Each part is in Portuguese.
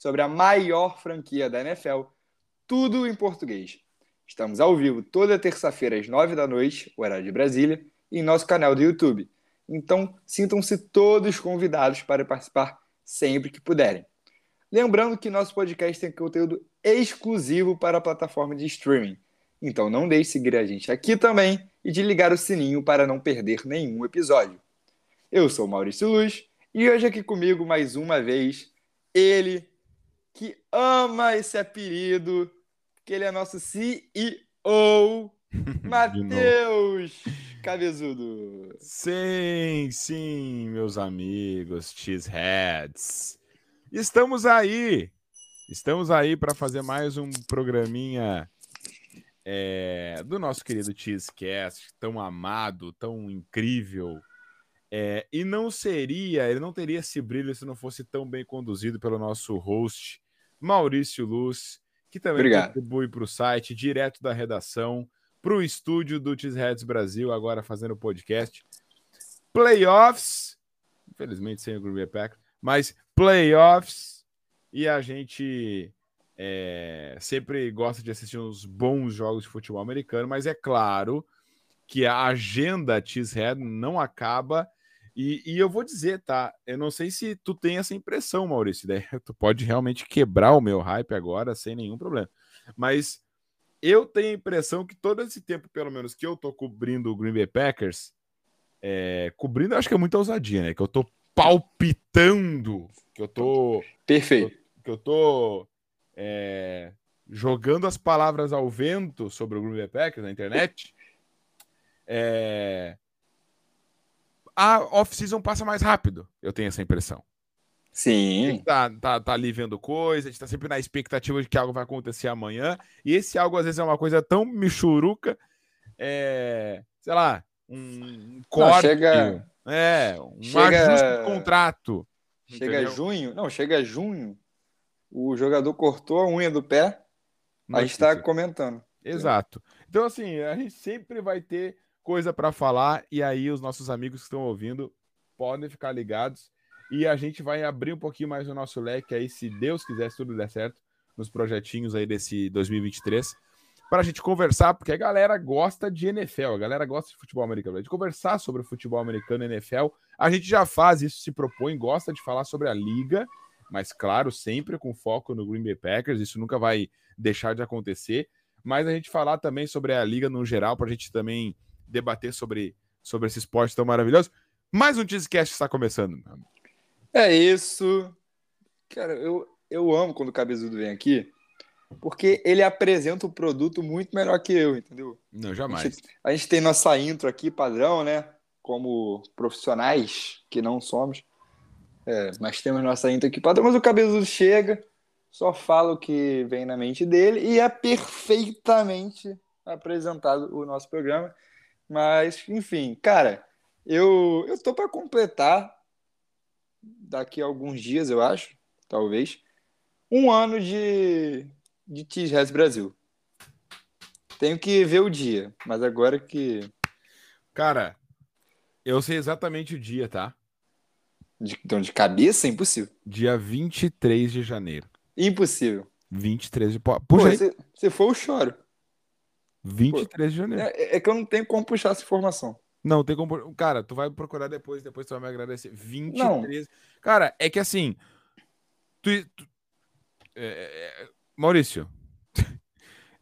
sobre a maior franquia da NFL, tudo em português. Estamos ao vivo toda terça-feira às nove da noite, horário de Brasília, em nosso canal do YouTube. Então, sintam-se todos convidados para participar sempre que puderem. Lembrando que nosso podcast tem conteúdo exclusivo para a plataforma de streaming. Então não deixe de seguir a gente aqui também e de ligar o sininho para não perder nenhum episódio. Eu sou Maurício Luz e hoje aqui comigo mais uma vez ele que ama esse apelido, que ele é nosso CEO, Matheus Cabezudo. Sim, sim, meus amigos cheeseheads. Estamos aí. Estamos aí para fazer mais um programinha é, do nosso querido Cheesecast, tão amado, tão incrível, é, e não seria, ele não teria esse brilho se não fosse tão bem conduzido pelo nosso host, Maurício Luz, que também Obrigado. contribui para o site, direto da redação, para o estúdio do Cheeseheads Brasil, agora fazendo podcast. Playoffs, infelizmente sem o Green Bay Packers, mas playoffs, e a gente é, sempre gosta de assistir uns bons jogos de futebol americano, mas é claro que a agenda Cheesehead não acaba e, e, eu vou dizer, tá? Eu não sei se tu tem essa impressão, Maurício. Daí tu pode realmente quebrar o meu hype agora sem nenhum problema. Mas eu tenho a impressão que todo esse tempo, pelo menos, que eu tô cobrindo o Green Bay Packers, é, cobrindo, acho que é muita ousadia, né? Que eu tô palpitando, que eu tô. Perfeito. Que eu tô é, jogando as palavras ao vento sobre o Green Bay Packers na internet. É, a off-season passa mais rápido, eu tenho essa impressão. Sim. A gente tá, tá, tá ali vendo coisa, a gente tá sempre na expectativa de que algo vai acontecer amanhã. E esse algo, às vezes, é uma coisa tão michuruca, é, sei lá, um corte. Não, chega, é, um chega, ajuste de contrato. Chega entendeu? junho, não, chega junho, o jogador cortou a unha do pé, a gente tá comentando. Exato. Então, assim, a gente sempre vai ter coisa para falar e aí os nossos amigos que estão ouvindo podem ficar ligados e a gente vai abrir um pouquinho mais o nosso leque aí, se Deus quiser, se tudo der certo, nos projetinhos aí desse 2023, para a gente conversar, porque a galera gosta de NFL, a galera gosta de futebol americano, de conversar sobre futebol americano e NFL. A gente já faz isso, se propõe, gosta de falar sobre a liga, mas claro, sempre com foco no Green Bay Packers, isso nunca vai deixar de acontecer. Mas a gente falar também sobre a liga no geral, para a gente também debater sobre, sobre esse esporte tão maravilhoso. Mais um Cheesecast está começando. É isso. Cara, eu, eu amo quando o Cabezudo vem aqui, porque ele apresenta o produto muito melhor que eu, entendeu? Não, jamais. A gente, a gente tem nossa intro aqui, padrão, né? Como profissionais que não somos. É, mas temos nossa intro aqui padrão, mas o Cabezudo chega, só fala o que vem na mente dele e é perfeitamente apresentado o nosso programa. Mas, enfim, cara, eu, eu tô para completar daqui a alguns dias, eu acho, talvez, um ano de, de T-Res Brasil. Tenho que ver o dia, mas agora que. Cara, eu sei exatamente o dia, tá? De, então, de cabeça, impossível. Dia 23 de janeiro. Impossível. 23 de. Puxa Pô, se, se for, eu choro. 23 Pô, de janeiro. É, é, que eu não tenho como puxar essa informação. Não, tem como. Cara, tu vai procurar depois, depois tu vai me agradecer. 23. Não. Cara, é que assim. Tu, tu é, é, é Maurício.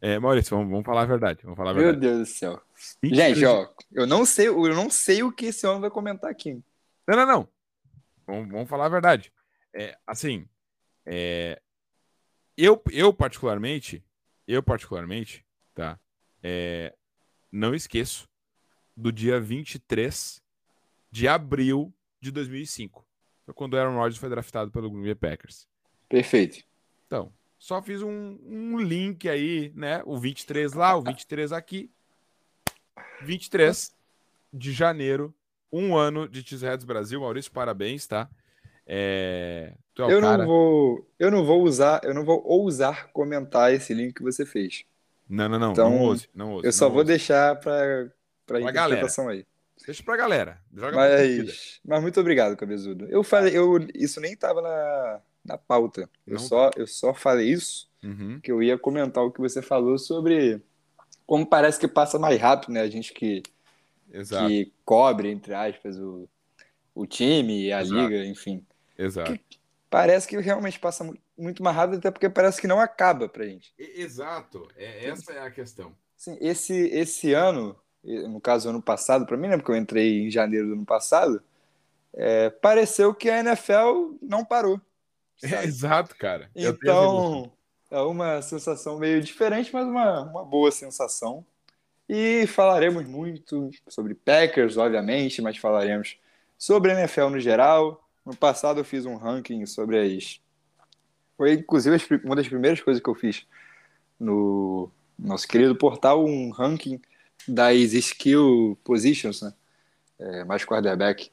É, Maurício, vamos, vamos, falar a verdade. Vamos falar a verdade. Meu Deus do céu. Gente, ó, eu não sei, eu não sei o que esse homem vai comentar aqui. Não, não, não. Vamos, vamos falar a verdade. É, assim, é, eu, eu particularmente, eu particularmente, tá? É, não esqueço do dia 23 de abril de 2005. Foi quando o Aaron Rodgers foi draftado pelo Green Bay Packers. Perfeito. Então, só fiz um, um link aí, né? O 23 lá, o 23 aqui. 23 de janeiro, um ano de Cheeseheads Brasil. Maurício, parabéns, tá? É... É eu cara... não vou, eu não vou usar, eu não vou ousar comentar esse link que você fez. Não, não, não. Então, não ouse, não ouse, eu só vou deixar para para interpretação galera. aí. Deixa pra galera. Joga mas, mas muito obrigado, Cabezudo. Eu falei, eu, isso nem tava na, na pauta. Eu só, eu só falei isso uhum. que eu ia comentar o que você falou sobre como parece que passa mais rápido, né? A gente que, Exato. que cobre, entre aspas, o, o time, a Exato. liga, enfim. Exato. Que parece que realmente passa muito mais rápido, até porque parece que não acaba pra gente. Exato, é, essa é a questão. Sim, esse, esse ano, no caso ano passado, para mim, né, porque eu entrei em janeiro do ano passado, é, pareceu que a NFL não parou. É, exato, cara. Então, é uma sensação meio diferente, mas uma, uma boa sensação. E falaremos muito sobre Packers, obviamente, mas falaremos sobre a NFL no geral, no passado eu fiz um ranking sobre as. Foi inclusive uma das primeiras coisas que eu fiz no nosso querido portal, um ranking das skill positions, né? É, mais quarterback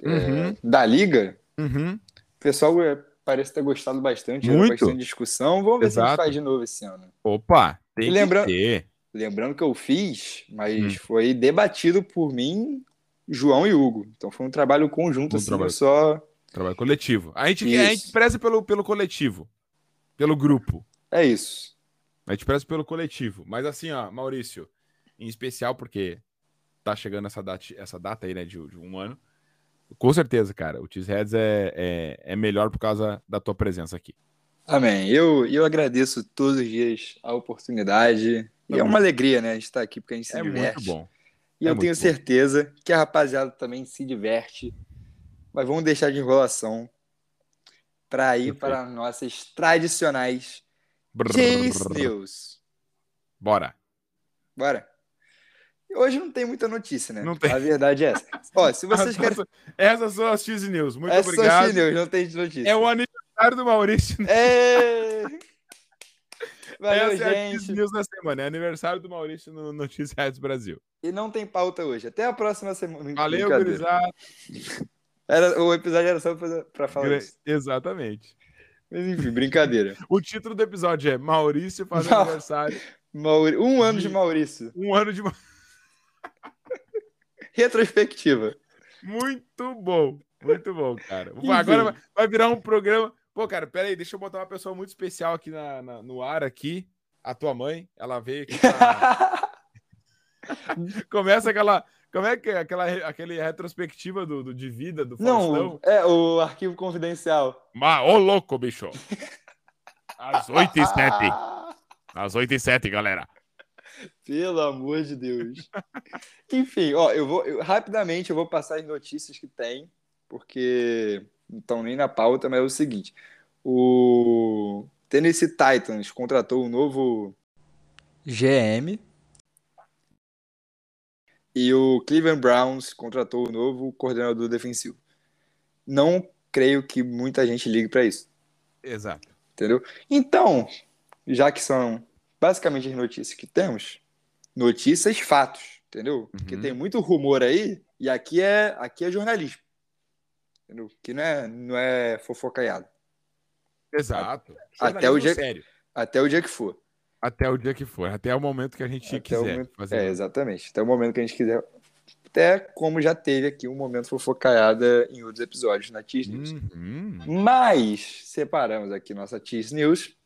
é, uhum. é, da liga. Uhum. O pessoal é, parece ter gostado bastante, Muito. bastante discussão. Vamos ver Exato. se a gente faz de novo esse ano. Opa, tem lembrando, que ter. Lembrando que eu fiz, mas hum. foi debatido por mim João e Hugo. Então foi um trabalho conjunto, um assim, trabalho, só. Trabalho coletivo. A gente, a gente preza pelo, pelo coletivo, pelo grupo. É isso. A gente preza pelo coletivo. Mas assim, ó, Maurício, em especial porque tá chegando essa data, essa data aí, né, de, de um ano. Com certeza, cara, o Cheeseheads é, é, é melhor por causa da tua presença aqui. Amém. Eu, eu agradeço todos os dias a oportunidade. E é uma alegria, né? A gente estar tá aqui porque a gente se é diverte. Muito bom. E é eu tenho certeza bom. que a rapaziada também se diverte. Mas vamos deixar de enrolação para ir para nossas tradicionais Chase News. Bora. Bora. Hoje não tem muita notícia, né? Não tem. A verdade é essa. Ó, se vocês querem. Essas são as Cheese News. Muito Essas obrigado. Essas são as News, não tem notícia. É o aniversário do Maurício. É. Valeu, Essa gente. É a News da semana. É aniversário do Maurício no Notícias Brasil. E não tem pauta hoje. Até a próxima semana. Valeu, gurizada. Era, o episódio era só para falar isso. Exatamente. Mas enfim, brincadeira. o título do episódio é Maurício faz Ma... aniversário. Mauri... Um ano de, de Maurício. Um ano de Retrospectiva. Muito bom. Muito bom, cara. Enfim. Agora vai virar um programa Pô, cara, pera aí, deixa eu botar uma pessoa muito especial aqui na, na no ar aqui. A tua mãe, ela veio aqui pra... Começa aquela. Como é que é aquela aquele retrospectiva do, do de vida do Faustão? Não, é o arquivo confidencial. Mas, ô louco, bicho. Às 8 e 7. Às 8 e 7, galera. Pelo amor de Deus. Enfim, ó, eu vou eu, rapidamente eu vou passar as notícias que tem, porque estão nem na pauta, mas é o seguinte: o Tennessee Titans contratou um novo GM e o Cleveland Browns contratou um novo coordenador defensivo. Não creio que muita gente ligue para isso. Exato. Entendeu? Então, já que são basicamente as notícias que temos, notícias fatos, entendeu? Uhum. Porque tem muito rumor aí e aqui é aqui é jornalismo. Entendeu? Que não é, não é fofocaiado. Exato. Até o, dia, sério. até o dia que for. Até o dia que for. Até o momento que a gente até quiser. Momento, fazer é, exatamente. Até o momento que a gente quiser. Até como já teve aqui um momento fofocaiada em outros episódios na Tease News. Uhum. Mas separamos aqui nossa Tease News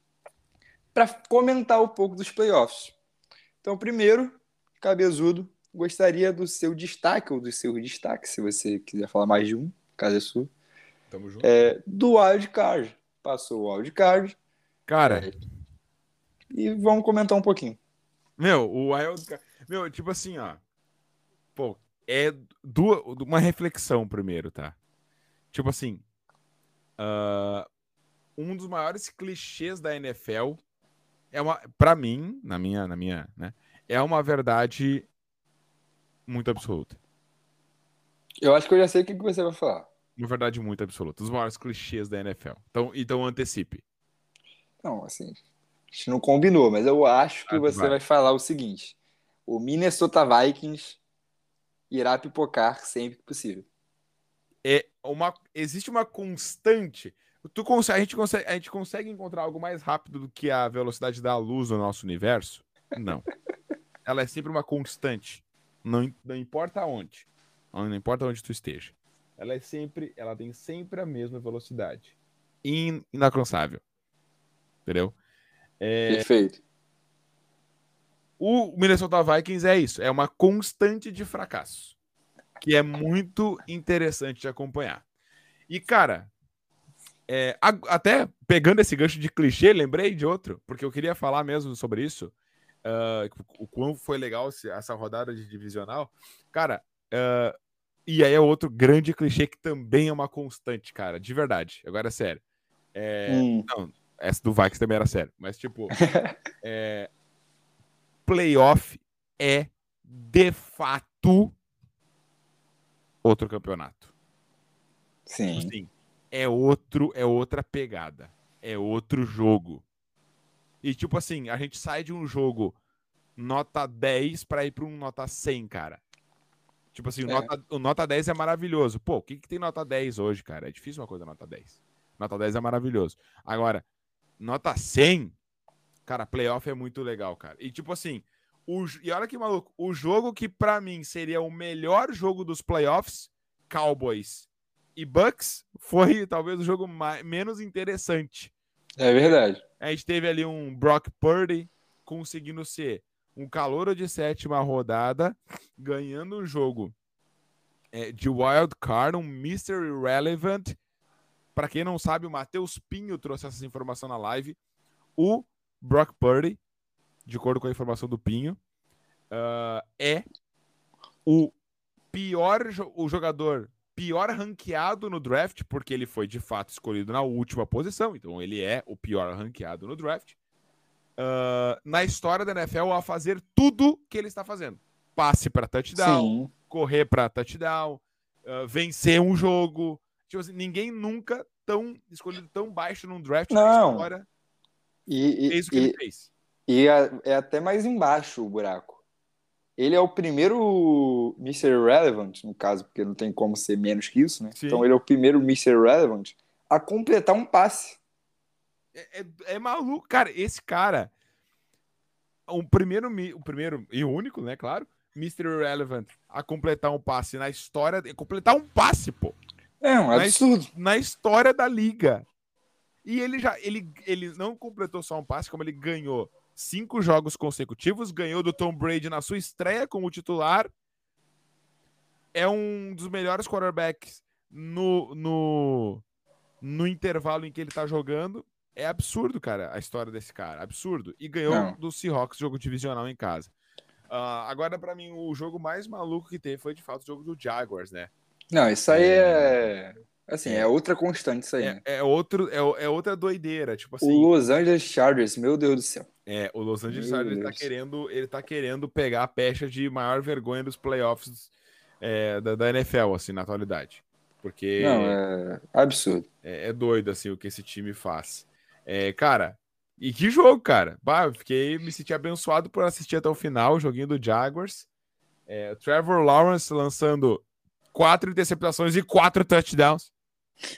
para comentar um pouco dos playoffs. Então, primeiro, Cabezudo, gostaria do seu destaque, ou do seu destaque, se você quiser falar mais de um, Casa Sul. Tamo junto. É, do wildcard. Passou o wildcard. Cara. É, e vamos comentar um pouquinho. Meu, o wildcard. Meu, tipo assim, ó. Pô, é duas, uma reflexão primeiro, tá? Tipo assim. Uh, um dos maiores clichês da NFL é uma, para mim, na minha, na minha, né, é uma verdade muito absoluta. Eu acho que eu já sei o que você vai falar. Uma verdade muito absoluta. Os maiores clichês da NFL. Então, então antecipe. Não, assim, gente não combinou, mas eu acho que Ah, você vai. vai falar o seguinte: o Minnesota Vikings irá pipocar sempre que possível. É uma, existe uma constante. Tu consegue, a, gente consegue, a gente consegue encontrar algo mais rápido do que a velocidade da luz no nosso universo? Não. Ela é sempre uma constante. Não, não importa onde. Não importa onde tu esteja. Ela é sempre, ela tem sempre a mesma velocidade. In, inalcançável. Entendeu? É, Perfeito. O Minnesota Vikings é isso, é uma constante de fracasso, que é muito interessante de acompanhar. E cara, é, a- até pegando esse gancho de clichê, lembrei de outro, porque eu queria falar mesmo sobre isso, ah, o quão foi legal essa rodada de divisional. Cara, ah, e aí é outro grande clichê que também é uma constante, cara, de verdade. Agora é sério. É, Hum, essa do Vikings também era sério. Mas, tipo, é, playoff é, de fato, outro campeonato. sim. Sim. É outro, é outra pegada. É outro jogo. E, tipo assim, a gente sai de um jogo nota 10 pra ir pra um nota 100, cara. Tipo assim, o, É. nota, o nota 10 é maravilhoso. Pô, o que, que tem nota 10 hoje, cara? É difícil uma coisa nota 10. Nota 10 é maravilhoso. Agora, nota 100, cara, playoff é muito legal, cara. E tipo assim, o, e olha que maluco, o jogo que pra mim seria o melhor jogo dos playoffs, Cowboys e Bucks, foi talvez o jogo mais, menos interessante. É verdade. A gente teve ali um Brock Purdy conseguindo ser um calouro de sétima rodada, ganhando um jogo é, de wild card, um Mystery Relevant. Para quem não sabe, o Matheus Pinho trouxe essa informação na live. O Brock Purdy, de acordo com a informação do Pinho, ah, é o pior o jogador pior ranqueado no draft, porque ele foi de fato escolhido na última posição, então ele é o pior ranqueado no draft. ah, na história da NFL a fazer tudo que ele está fazendo. Passe para touchdown, Sim. correr para touchdown, ah, vencer um jogo. Tipo assim, ninguém nunca tão escolhido tão baixo num draft na Não. história E, e, fez o que e- ele fez. e é, até mais embaixo o buraco. Ele é o primeiro Mr. Relevant, no caso, porque não tem como ser menos que isso, né? Sim. Então ele é o primeiro Mr. Relevant a completar um passe. É, é- é maluco. Cara, esse cara. O primeiro, o primeiro e único, né? Claro. Mr. Relevant a completar um passe na história. Completar um passe, pô. É um absurdo. Na história da liga. E ele já. Ele, ele não completou só um passe, como ele ganhou cinco jogos consecutivos. Ganhou do Tom Brady na sua estreia como titular. É um dos melhores quarterbacks no, no, no intervalo em que ele tá jogando. É absurdo, cara, a história desse cara. Absurdo. E ganhou Não. do Seahawks, jogo divisional em casa. Ah, agora, pra mim, o jogo mais maluco que teve foi, de fato, o jogo do Jaguars, né? Não, isso aí é. Assim, é, outra constante isso aí, né? É, é outro, é, é outra doideira. Tipo assim, O Los Angeles Chargers, meu Deus do céu. é, o Los Angeles Meu Chargers tá querendo, ele tá querendo pegar a pecha de maior vergonha dos playoffs é, da, da NFL, assim, na atualidade. Porque Não, é absurdo. é, é doido, assim, o que esse time faz. É, cara, e que jogo, cara. Bah, eu fiquei, me senti abençoado por assistir até o final o joguinho do Jaguars. É, Trevor Lawrence lançando quatro interceptações e quatro touchdowns.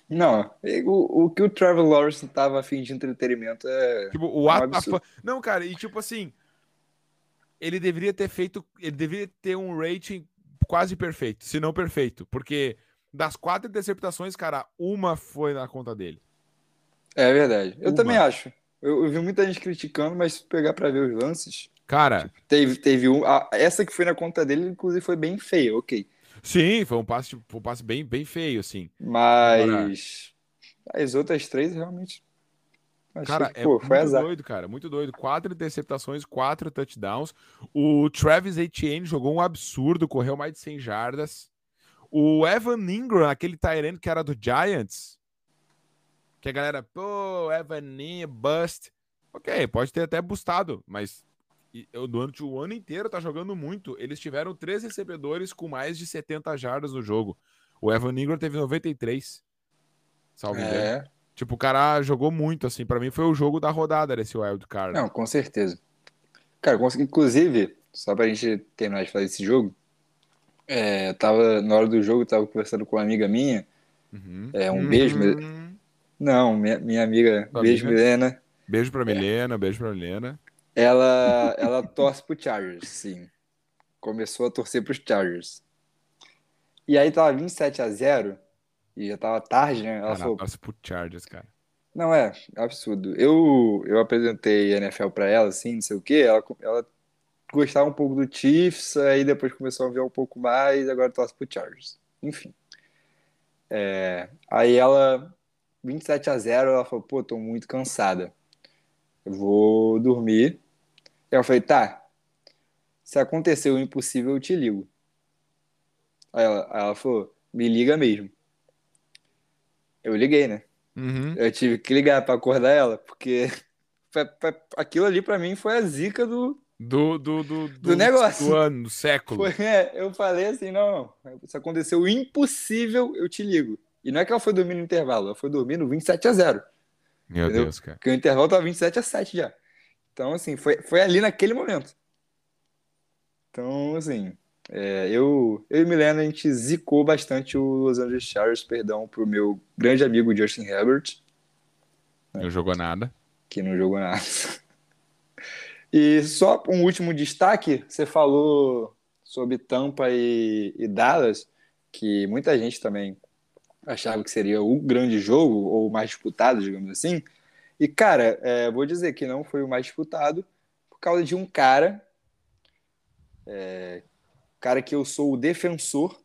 Não, o, o que o Trevor Lawrence tava afim de entretenimento é. Tipo, o the absurdo. fu- Não, cara, e tipo assim, ele deveria ter feito, ele deveria ter um rating quase perfeito, se não perfeito, porque das quatro interceptações, cara, uma foi na conta dele. É verdade. Eu Uma. também acho. Eu, eu vi muita gente criticando, mas se pegar pra ver os lances, Cara, teve, teve um. a- essa que foi na conta dele, inclusive, foi bem feia, ok. Sim, foi um passe, um passe bem, bem feio, assim. Mas as outras três realmente. Achei Cara, que, é pô, muito foi azar. doido, cara, muito doido. Quatro interceptações, quatro touchdowns. O Travis Etienne jogou um absurdo, correu mais de 100 jardas. O Evan Ingram, aquele Tyrant que era do Giants, que a galera, pô, Evan Ingram, bust. Ok, pode ter até bustado, mas e- eu- durante o ano inteiro tá jogando muito. Eles tiveram três recebedores com mais de 70 jardas no jogo. O Evan Ingram teve 93. Salve. É, Tipo, o cara jogou muito, assim. Pra mim foi o jogo da rodada desse Wild Card. não, com certeza. Cara, inclusive, só pra gente terminar de falar desse jogo, é, eu tava, na hora do jogo, eu tava conversando com uma amiga minha. Uhum. É, um beijo, Uhum. Não, minha, minha amiga, Tua beijo, amiga? Milena. Beijo pra Milena, beijo pra Milena. Ela, ela torce pro Chargers, sim. Começou a torcer pros Chargers. E aí tava 27 a 0 e já tava tarde, né? Ela Cara, falou, torce pro Chargers, cara. não, é, absurdo. Eu, eu apresentei NFL pra ela, assim, não sei o quê, ela, ela gostava um pouco do Chiefs, aí depois começou a ver um pouco mais, agora torce pro Chargers. Enfim. É, aí ela, 27 a 0 ela falou, pô, tô muito cansada. Eu vou dormir. Eu falei, tá, se acontecer o impossível, eu te ligo. Aí ela, aí ela falou, me liga mesmo. Eu liguei, né? Uhum. Eu tive que ligar pra acordar ela, porque aquilo ali pra mim foi a zica do. Do, do, do, do, negócio. do ano, do século. Foi, é, eu falei assim: não, se acontecer o impossível, eu te ligo. E não é que ela foi dormir no intervalo, ela foi dormir no 27 a 0 Meu entendeu? Deus, cara. Porque o intervalo tava 27 a 7 já. Então, assim, foi, foi ali naquele momento. Então, assim, é, eu, eu e Milena, a gente zicou bastante o Los Angeles Chargers, perdão, pro meu grande amigo Justin Herbert. Não jogou nada. que não jogou nada. E só um último destaque, você falou sobre Tampa e, e Dallas, que muita gente também achava que seria o grande jogo, ou o mais disputado, digamos assim. E, cara, é, vou dizer que não foi o mais disputado por causa de um cara, é, cara que eu sou o defensor,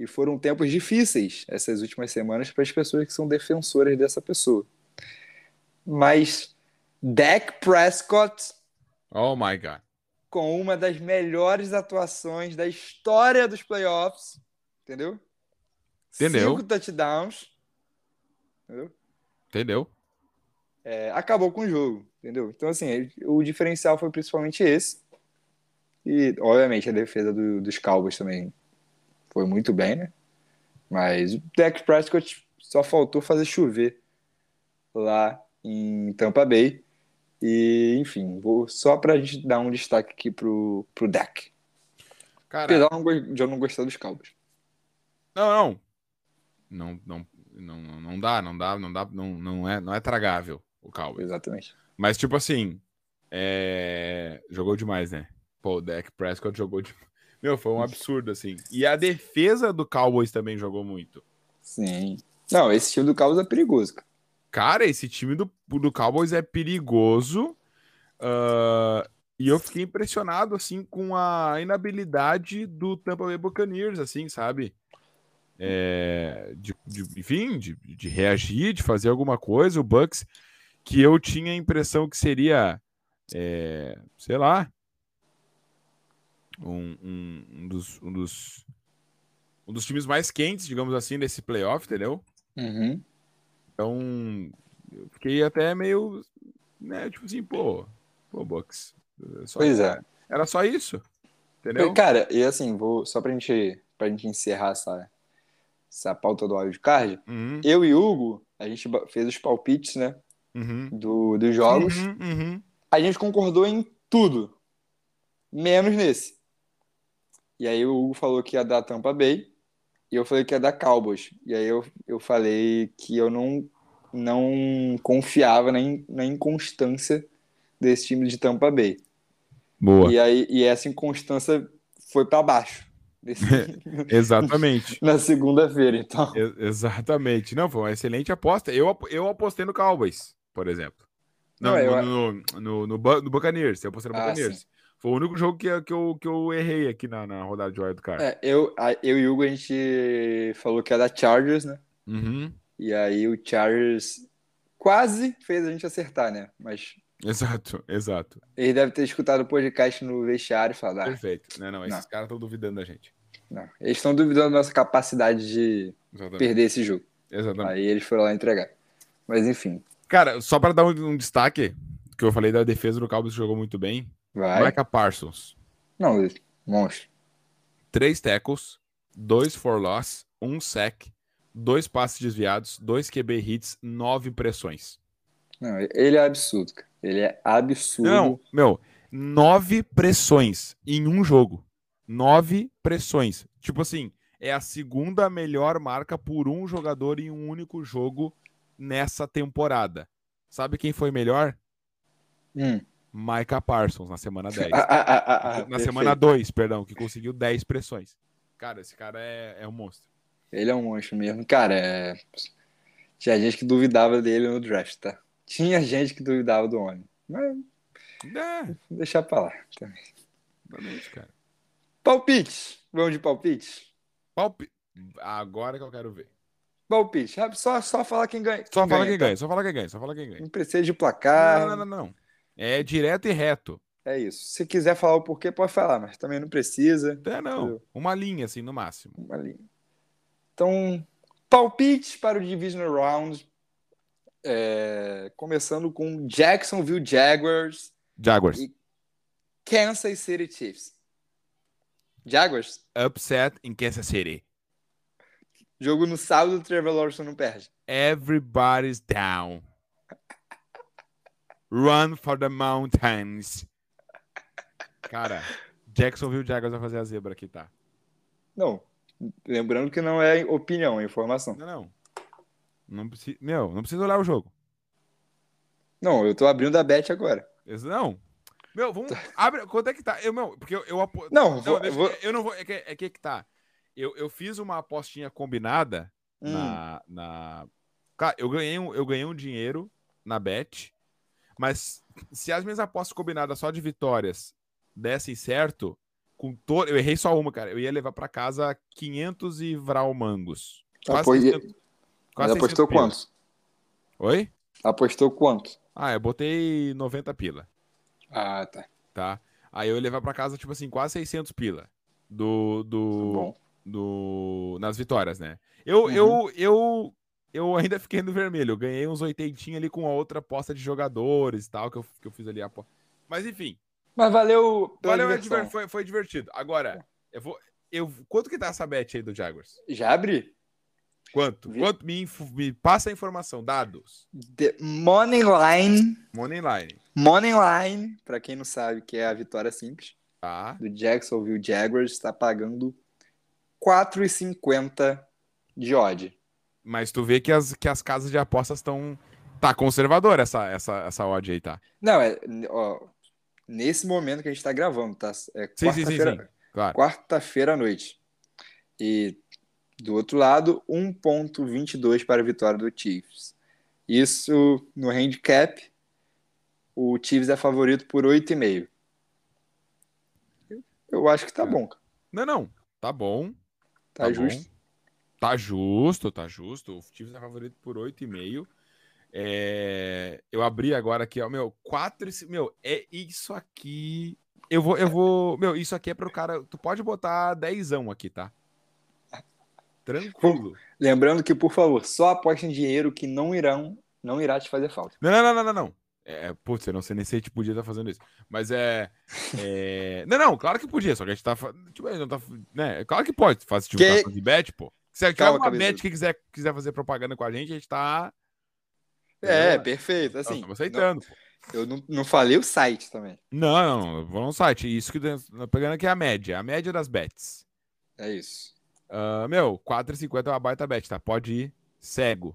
e foram tempos difíceis essas últimas semanas para as pessoas que são defensoras dessa pessoa. Mas Dak Prescott Oh my God. com uma das melhores atuações da história dos playoffs, entendeu? Entendeu. Cinco touchdowns, entendeu? Entendeu? É, acabou com o jogo, entendeu? Então, assim, o diferencial foi principalmente esse. E, obviamente, a defesa do- dos Cowboys também foi muito bem, né? Mas o Dak Prescott só faltou fazer chover lá em Tampa Bay. E, enfim, vou, só pra gente dar um destaque aqui pro, pro Dak. Cara, Apesar de eu não gostar dos Cowboys. não, não. Não, não, não, não, não dá, não dá, não dá, não, não é, não é tragável o Cowboys. Exatamente. Mas, tipo assim, é... jogou demais, né? Pô, o Dak Prescott jogou demais. Meu, foi um absurdo, assim. E a defesa do Cowboys também jogou muito. Sim. Não, esse time do Cowboys é perigoso, cara. Cara, esse time do, do Cowboys é perigoso. ah, e eu fiquei impressionado, assim, com a inabilidade do Tampa Bay Buccaneers, assim, sabe? É, de, de- enfim, de, de reagir, de fazer alguma coisa. O Bucks, que eu tinha a impressão que seria, é, sei lá, um, um- um dos, um, dos, um dos times mais quentes, digamos assim, desse playoff, entendeu? Uhum. Então, eu fiquei até meio, né, tipo assim, pô, pô, Bucks. só- Pois é. Era só isso, entendeu? Cara, e assim, vou, só pra gente, pra gente encerrar essa, essa pauta do áudio card, Uhum, eu e Hugo, a gente fez os palpites, né, uhum. do, dos jogos. Uhum, uhum. A gente concordou em tudo, menos nesse. E aí o Hugo falou que ia dar Tampa Bay, e eu falei que ia dar Cowboys. E aí eu, eu falei que eu não, não confiava na, in- na inconstância desse time de Tampa Bay. Boa, E aí e essa inconstância foi pra baixo desse- exatamente. na segunda-feira. Então, E- exatamente. Não, foi uma excelente aposta. Eu, eu apostei no Cowboys, por exemplo. Não, Não, eu- no, no, no, no, Bu- no Buccaneers. Eu apostei no Ah, Buccaneers. Foi o único jogo que, eu- que, eu, que eu errei aqui na, na rodada de Wild Card. é, eu, eu e o Hugo a gente falou que ia dar Chargers, né? Uhum. E aí o Chargers quase fez a gente acertar, né? Mas Exato, exato. ele deve ter escutado o podcast no vestiário e falado, ah, Perfeito. Não, não, esses Não. caras estão duvidando da gente. não. Eles estão duvidando da nossa capacidade de Exatamente. perder esse jogo. Exatamente. Aí eles foram lá entregar. Mas enfim, Cara, só para dar um, um destaque, que eu falei da defesa do Cowboys jogou muito bem. vai. Micah Parsons, Não, monstro. três tackles, dois for loss, um sec, dois passes desviados, dois QB hits, nove pressões. Não, ele é absurdo, cara. Ele é absurdo. Não, meu, nove pressões em um jogo. Nove pressões. Tipo assim, é a segunda melhor marca por um jogador em um único jogo nessa temporada. Sabe quem foi melhor? Hum. Micah Parsons, na semana 10. Ah, ah, ah, ah, na perfeito. semana 2, perdão, que conseguiu 10 pressões. Cara, esse cara é, é um monstro. Ele é um monstro mesmo. Cara, é... tinha gente que duvidava dele no draft, tá? Tinha gente que duvidava do homem. Mas É, vou deixar pra lá. também. realmente, cara. Palpite. Vamos de palpite? Palpi... Agora que eu quero ver. Palpite. Só, só falar quem ganha. Só fala quem tá? ganha, só fala quem ganha, só fala quem ganha. Não precisa de placar. Não, não, não, não. É direto e reto. É isso. Se quiser falar o porquê, pode falar, mas também não precisa. É, não. Entendeu? Uma linha, assim, no máximo. Uma linha. Então, palpite para o Divisional Round. É, começando com Jacksonville Jaguars Jaguars. E- Kansas City Chiefs. Jaguars. Upset in Kansas City. Jogo no sábado, o Trevor Lawrence não perde. Everybody's down. Run for the mountains. Cara, Jacksonville Jaguars vai fazer a zebra aqui, tá? Não. Lembrando que não é opinião, é informação. Não, não. Não precisa, meu, não precisa olhar o jogo. Não, eu tô abrindo a bet agora. Esse- Não. Meu, vamos. Abre. Quanto é que tá? Eu, meu, porque eu, eu apo- Não, vou- deixa- vou- eu não vou. É que, é que que tá. Eu, eu fiz uma apostinha combinada Hum, na, na. Cara, eu ganhei, um, eu ganhei um dinheiro na bet, mas se as minhas apostas combinadas só de vitórias dessem certo, com todo. Eu errei só uma, cara. Eu ia levar pra casa 500 e vral mangos. Quase Apo- 600 Mas quase apostou 600 pila. quanto? Oi? Apostou quanto? Ah, eu botei 90 pila. Ah, tá. tá? Aí eu ia levar pra casa, tipo assim, quase 600 pila do, do, Bom. Nas vitórias, né? Eu, Uhum. eu, eu, eu ainda fiquei no vermelho. Eu ganhei uns oitentinhos ali com a outra aposta de jogadores e tal, que eu, que eu fiz ali a aposta. Mas enfim, Mas valeu valeu, diversão. foi, foi divertido. Agora, eu vou. Eu, quanto que tá essa bet aí do Jaguars? Já abri? Quanto? Vi- Quanto? Me, me passa a informação, dados. The Money Line. Money line, Money Line, pra quem não sabe, que é a vitória simples, tá? do Jacksonville Jaguars, está pagando 4,50 de odd. Mas tu vê que as, que as casas de apostas estão. Tá conservador essa, essa, essa odd aí, tá? Não, é, ó, nesse momento que a gente tá gravando, tá? É Sim, sim, sim, quarta-feira. Claro. quarta-feira à noite. E do outro lado, 1.22 para a vitória do Chiefs. Isso no handicap, o Chiefs é favorito por 8,5. Eu acho que tá É. bom. Não, não. Tá bom. Tá, Tá justo. bom. Tá justo, tá justo. O Chiefs é favorito por 8,5. É... Eu abri agora aqui, ó. Meu, 4. e- Meu, é isso aqui. Eu vou, eu vou. Meu, isso aqui é pro cara. Tu pode botar 10 aqui, tá? Tranquilo. Lembrando que, por favor, só aposte em dinheiro que não irão, não irá te fazer falta. Não, não, não, não, não, não. É, putz, eu não sei nem se a gente podia estar fazendo isso. Mas é, é. Não, não, claro que podia, só que a gente tá. Tipo, a gente não tá. Né? Claro que pode fazer Que- divulgação de bet, pô. Se tiver Calma, uma bet que quiser, quiser fazer propaganda com a gente, a gente tá. É, Entendeu? perfeito. Assim, estamos aceitando. não- eu não, não falei o site também. Não, não, não. Vou no site. Isso que pegando aqui é a média. A média das bets. É isso. Ah, meu, 4,50 é uma baita bet, tá? Pode ir cego.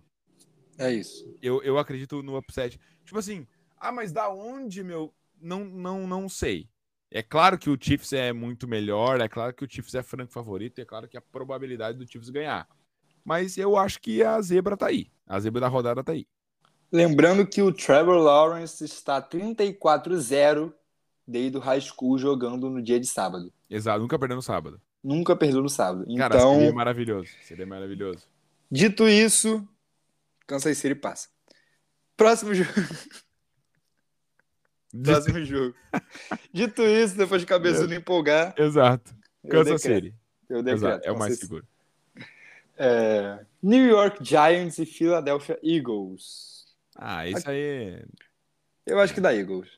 É isso. Eu, eu acredito no upset. Tipo assim, ah, mas da onde, meu? Não, não, não sei. É claro que o Chiefs é muito melhor, é claro que o Chiefs é franco favorito, é claro que a probabilidade do Chiefs ganhar. Mas eu acho que a zebra tá aí. A zebra da rodada tá aí. Lembrando que o Trevor Lawrence está 34-0 desde o high school jogando no dia de sábado. Exato, nunca perdeu no sábado. Nunca perdeu no sábado. Cara, Então, seria maravilhoso. Seria maravilhoso. dito isso, Kansas City passa. Próximo jogo. Próximo jogo. Dito isso, depois de cabeçudo empolgar, Exato. Kansas decreto. City. Eu decreto. Exato. É o mais seguro. É, New York Giants e Philadelphia Eagles. Ah, isso aí. Eu acho que dá Eagles.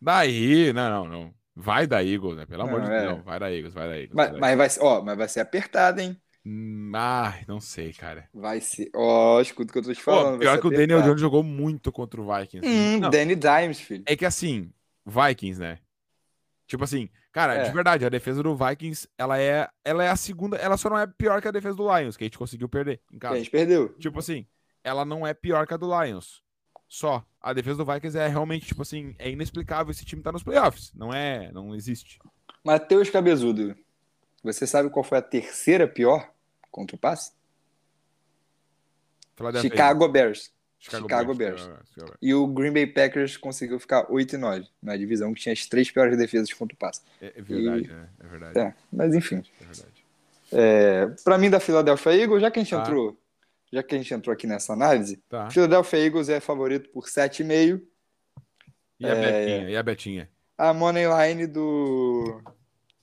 Daí, não, não, não. Vai da Eagles, né? Pelo amor Não, de Deus. é. Não, vai da Eagles, vai da Eagles. Mas, vai mas vai, ó, mas vai ser apertado, hein? Hum, Ah, não sei, cara. Vai ser. Ó, escuta o que eu tô te falando. vai pior que o Daniel. Jones jogou muito contra o Vikings. Hum, Não, Danny Dimes, filho. é que assim, Vikings, né? Tipo assim, cara, É. de verdade, a defesa do Vikings, ela é, ela é a segunda, ela só não é pior que a defesa do Lions, que a gente conseguiu perder em Que casa. a gente perdeu. Tipo assim, ela não é pior que a do Lions. Só. A defesa do Vikings é realmente, tipo assim, é inexplicável esse time tá nos playoffs. Não é, não existe. Matheus Cabezudo, você sabe qual foi a terceira pior Contra o passe? Chicago Bears. Chicago, Chicago Bears. Bears. E o Green Bay Packers conseguiu ficar 8 e 9 na divisão, que tinha as três piores defesas contra o passe. É, é verdade, e... né? É verdade. É, mas é enfim. É verdade. É, mim, da Philadelphia Eagles, já que a gente tá. entrou já que a gente entrou aqui nessa análise, tá. Philadelphia Eagles é favorito por 7,5. E, é... a Betinha, e a Betinha? A money line do,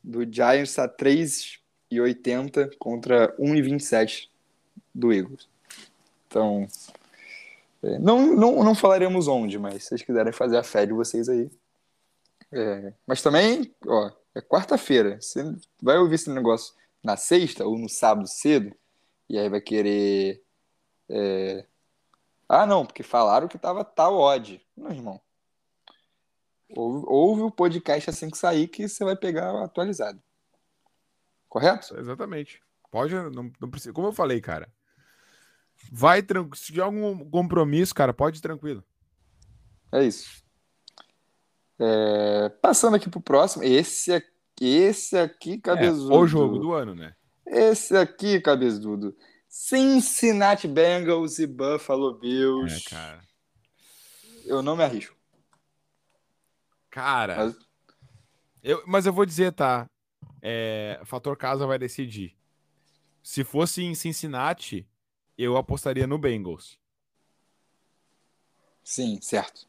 do Giants tá a 3 1,80 contra 1,27 do Eagles. Então, é, não, não, não falaremos onde, mas se vocês quiserem fazer a fé de vocês aí. É, mas também, ó, é quarta-feira. Você vai ouvir esse negócio na sexta ou no sábado cedo, e aí vai querer. É... Ah, não, porque falaram que tava tal odd. Não, irmão. Ouve, ouve o podcast assim que sair que você vai pegar atualizado. Correto? Exatamente. Pode, não, não precisa. Como eu falei, cara. Vai tranquilo. Se tiver algum compromisso, cara, pode ir tranquilo. É isso. É, Passando aqui pro próximo. Esse aqui, esse aqui, É, cabezudo. o jogo do ano, né? Esse aqui, cabezudo. Cincinnati Bengals e Buffalo Bills. É, cara. Eu não me arrisco. Cara. Mas- Eu, mas eu vou dizer, tá? É, fator casa vai decidir. Se fosse em Cincinnati, eu apostaria no Bengals. Sim, certo.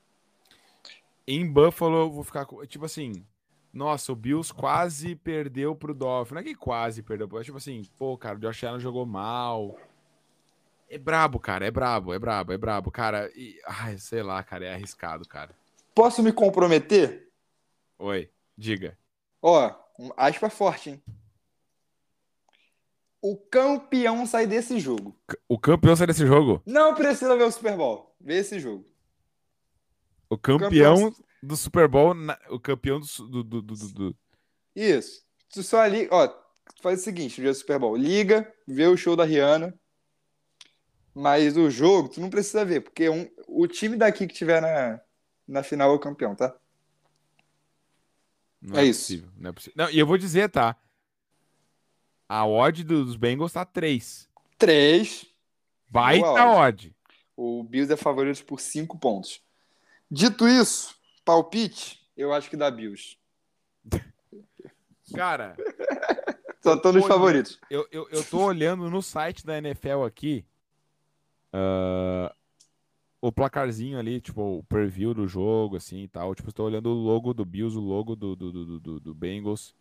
Em Buffalo, eu vou ficar. Tipo assim. Nossa, o Bills quase perdeu pro Dolphins. Não é que quase perdeu. É tipo assim, pô, cara, o Josh Allen jogou mal. É brabo, cara. É brabo, é brabo, é brabo. Cara, e, ai, sei lá, cara, é arriscado, cara. Posso me comprometer? Oi, diga. Ó, um aspa forte, hein? O campeão sai desse jogo. O campeão sai desse jogo? Não precisa ver o Super Bowl. Vê esse jogo. O campeão do Super Bowl, na- o campeão do, do, do, do, Isso. Tu só liga. Ó, tu faz o seguinte: no dia do Super Bowl, liga, vê o show da Rihanna. Mas o jogo, tu não precisa ver, porque um, o time daqui que tiver na, na final é o campeão, tá? Não É é, isso. possível. Não é possível. Não, e eu vou dizer, tá? A odd dos Bengals tá 3. Três. Baita Boa odd. O Bills é favorito por cinco pontos. Dito isso, palpite, eu acho que dá Bills. Cara, Só estão nos favoritos. eu, eu, eu tô olhando no site da NFL aqui. ah, o placarzinho ali, tipo, o preview do jogo, assim e tal. Tipo, estou olhando o logo do Bills, o logo do, do, do, do, do Bengals.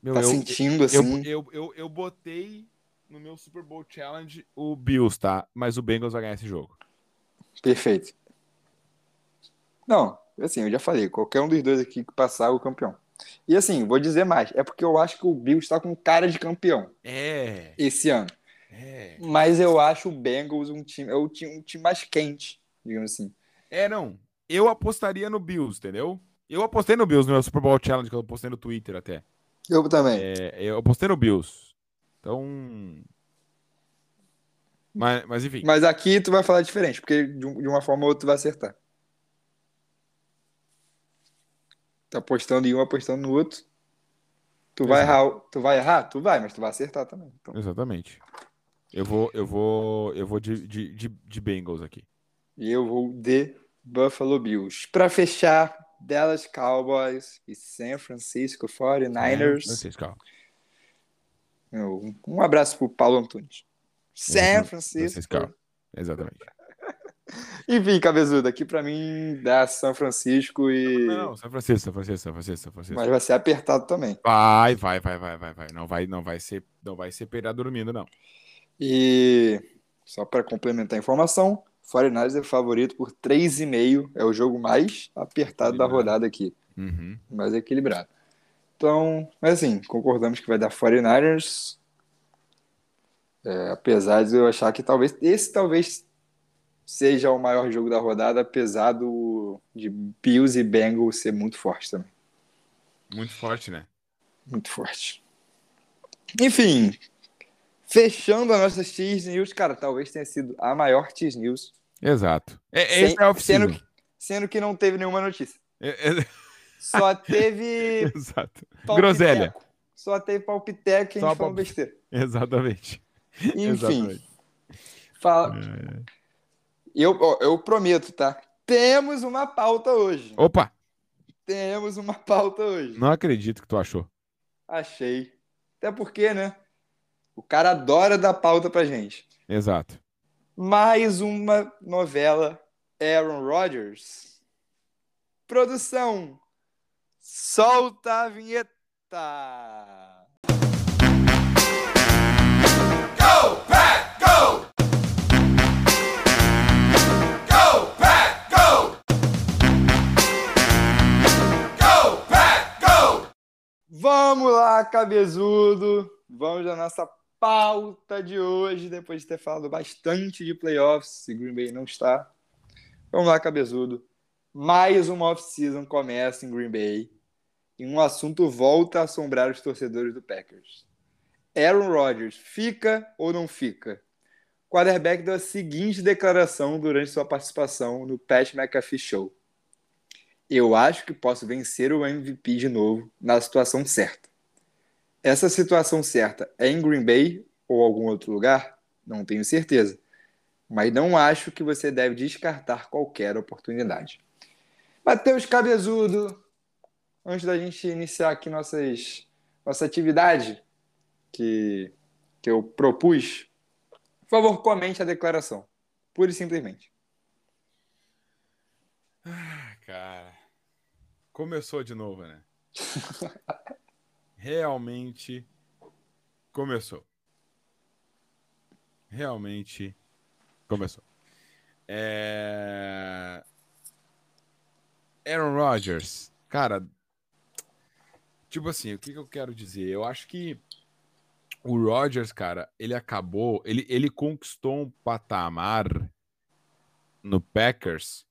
Meu, Tá eu, sentindo eu, assim. eu, eu, eu botei no meu Super Bowl Challenge o Bills, tá? Mas o Bengals vai ganhar esse jogo. Perfeito. Não, assim, eu já falei, qualquer um dos dois aqui que passar é o campeão. E assim, vou dizer mais, é porque eu acho que o Bills está com cara de campeão É, esse ano. É. Mas eu acho o Bengals um time, é um time mais quente, digamos assim. É, não. Eu apostaria no Bills, entendeu? Eu apostei no Bills no meu Super Bowl Challenge, que eu postei no Twitter até. Eu também. É, eu apostei no Bills. Então. Mas, mas enfim. Mas aqui tu vai falar diferente, porque de um- uma forma ou outra tu vai acertar. Tá apostando em um, apostando no outro. Tu vai errar, tu vai errar? Tu vai, mas tu vai acertar também. Então, Exatamente. Eu vou, eu vou, eu vou de, de, de, de Bengals aqui. E eu vou de Buffalo Bills. Para fechar, Dallas Cowboys e San Francisco 49ers. Francisco. Um abraço pro Paulo Antunes. San Francisco. Francisco. Exatamente. Enfim, cabezudo, aqui pra mim dá São Francisco e. Não, São Francisco, São Francisco, São Francisco, São Francisco. Mas vai ser apertado também. Vai, vai, vai, vai, vai, vai. Não vai, não vai ser, não vai ser pegar dormindo, não. E só para complementar a informação, 49ers é favorito por 3,5. É o jogo mais apertado da rodada aqui. Uhum. mais equilibrado. Então, mas assim, concordamos que vai dar 49ers. É, apesar de eu achar que talvez esse talvez seja o maior jogo da rodada, apesar do de Bills e Bengals ser muito forte também. Muito forte, né? Muito forte. Enfim, fechando a nossa X News, cara, talvez tenha sido a maior X News. Exato. É, Sem, esse é o sendo que, sendo que não teve nenhuma notícia. É, é... Só teve. Exato. Groselha. Só teve palpiteco e a gente falou besteira. Exatamente. Enfim. Exatamente. Fala. É... Eu, eu prometo, tá? Temos uma pauta hoje. Opa! Temos uma pauta hoje. Não acredito que tu achou. Achei. Até porque, né? O cara adora dar pauta pra gente. Exato. Mais uma novela Aaron Rodgers. Produção. Solta a vinheta. Go, Pack, go! Go, Pack, go! Go, Pack, go! Vamos lá, cabezudo. Vamos à nossa pauta de hoje, depois de ter falado bastante de playoffs, se Green Bay não está. Vamos lá, cabezudo. Mais uma off-season começa em Green Bay e um assunto volta a assombrar os torcedores do Packers. Aaron Rodgers fica ou não fica? O quarterback deu a seguinte declaração durante sua participação no Pat McAfee Show. Eu acho que posso vencer o MVP de novo na situação certa. Essa situação certa é em Green Bay ou algum outro lugar? Não tenho certeza. Mas não acho que você deve descartar qualquer oportunidade. Matheus Cabezudo, antes da gente iniciar aqui nossas, nossa atividade que, que eu propus, por favor, comente a declaração. Pura e simplesmente. Ah, cara. Começou de novo, né? realmente começou. Realmente começou. É... Aaron Rodgers, cara, tipo assim, o que, que eu quero dizer? Eu acho que o Rodgers, cara, ele acabou, ele, ele conquistou um patamar no Packers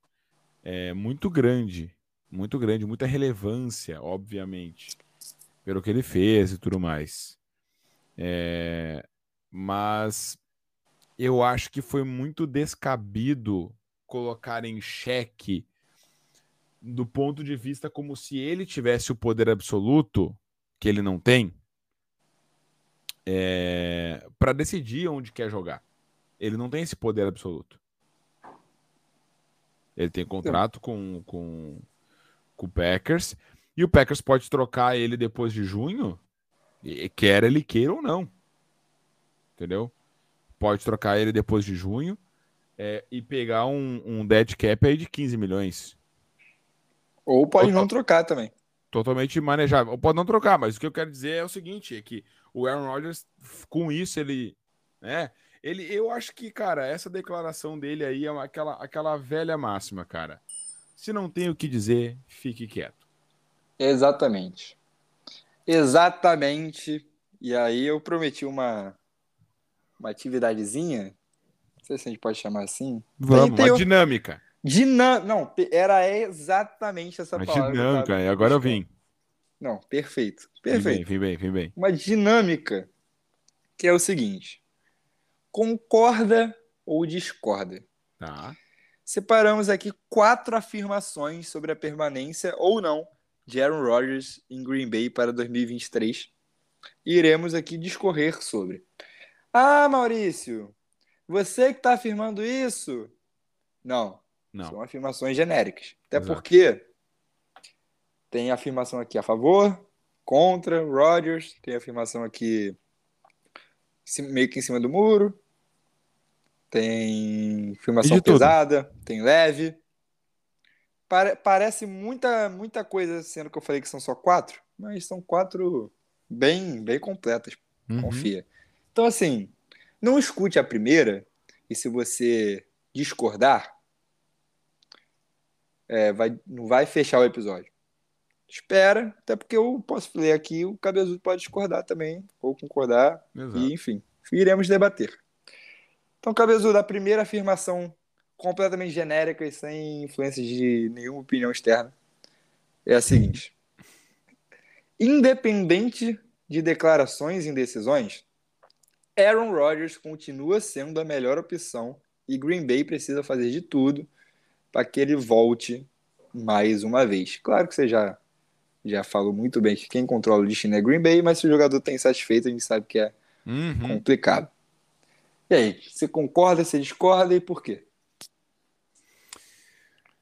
é, muito grande, muito grande, muita relevância, obviamente pelo que ele fez e tudo mais. É, mas eu acho que foi muito descabido colocar em xeque do ponto de vista como se ele tivesse o poder absoluto, que ele não tem, é, para decidir onde quer jogar. Ele não tem esse poder absoluto. Ele tem contrato com, com, com o Packers e o Packers pode trocar ele depois de junho, quer ele queira ou não. Entendeu? Pode trocar ele depois de junho é, e pegar um, um dead cap aí de 15 milhões. Ou pode Total... não trocar também. Totalmente manejável. Pode não trocar, mas o que eu quero dizer é o seguinte: é que o Aaron Rodgers, com isso, ele. Né, ele, eu acho que, cara, essa declaração dele aí é aquela, aquela velha máxima, cara. Se não tem o que dizer, fique quieto. Exatamente. Exatamente. E aí eu prometi uma, uma atividadezinha. Não sei se a gente pode chamar assim. Vamos, uma dinâmica. Dinâmica. Não, era exatamente essa uma palavra. Dinâmica, e agora eu vim. Não, perfeito. Perfeito. Vem bem, vem bem, vem bem. Uma dinâmica que é o seguinte: concorda ou discorda? Tá. Separamos aqui quatro afirmações sobre a permanência ou não de Aaron Rodgers em Green Bay para 2023. E iremos aqui discorrer sobre. Ah, Maurício, você que está afirmando isso? Não, Não. São afirmações genéricas. Até Exato. porque tem afirmação aqui a favor, contra, Rodgers, tem afirmação aqui meio que em cima do muro, tem afirmação pesada, tudo. tem leve. Pare, parece muita, muita coisa, sendo que eu falei que são só quatro, mas são quatro bem, bem completas. Uhum. Confia. Então, assim, não escute a primeira e se você discordar, é, vai, não vai fechar o episódio. Espera, até porque eu posso ler aqui, o cabezudo pode discordar também, ou concordar, Exato. e enfim. iremos debater. Então, Cabezudo, a primeira afirmação completamente genérica e sem influência de nenhuma opinião externa é a seguinte: independente de declarações e indecisões, Aaron Rodgers continua sendo a melhor opção e Green Bay precisa fazer de tudo para que ele volte mais uma vez. Claro que você já, já falou muito bem que quem controla o destino é Green Bay, mas se o jogador está insatisfeito, a gente sabe que é uhum. complicado. E aí, você concorda, você discorda e por quê?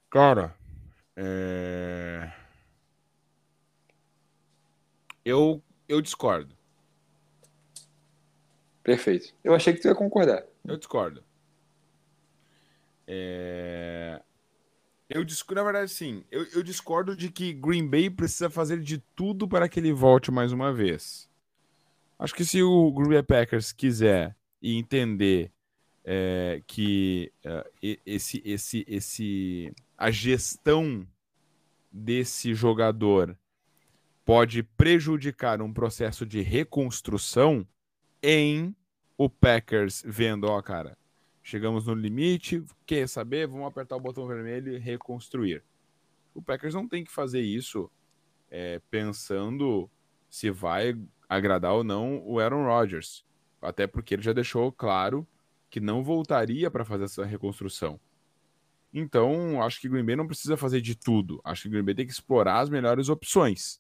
Cara, é... eu, eu discordo. Perfeito. Eu achei que tu ia concordar. Eu discordo. É... Eu discordo, na verdade, sim. Eu, eu, discordo de que Green Bay precisa fazer de tudo para que ele volte mais uma vez. Acho que se o Green Bay Packers quiser e entender é, que uh, esse, esse, esse, a gestão desse jogador pode prejudicar um processo de reconstrução em o Packers vendo, ó, cara, chegamos no limite, quer saber? Vamos apertar o botão vermelho e reconstruir. O Packers não tem que fazer isso é, pensando se vai agradar ou não o Aaron Rodgers. Até porque ele já deixou claro que não voltaria para fazer essa reconstrução. Então, acho que Green Bay não precisa fazer de tudo. Acho que Green Bay tem que explorar as melhores opções.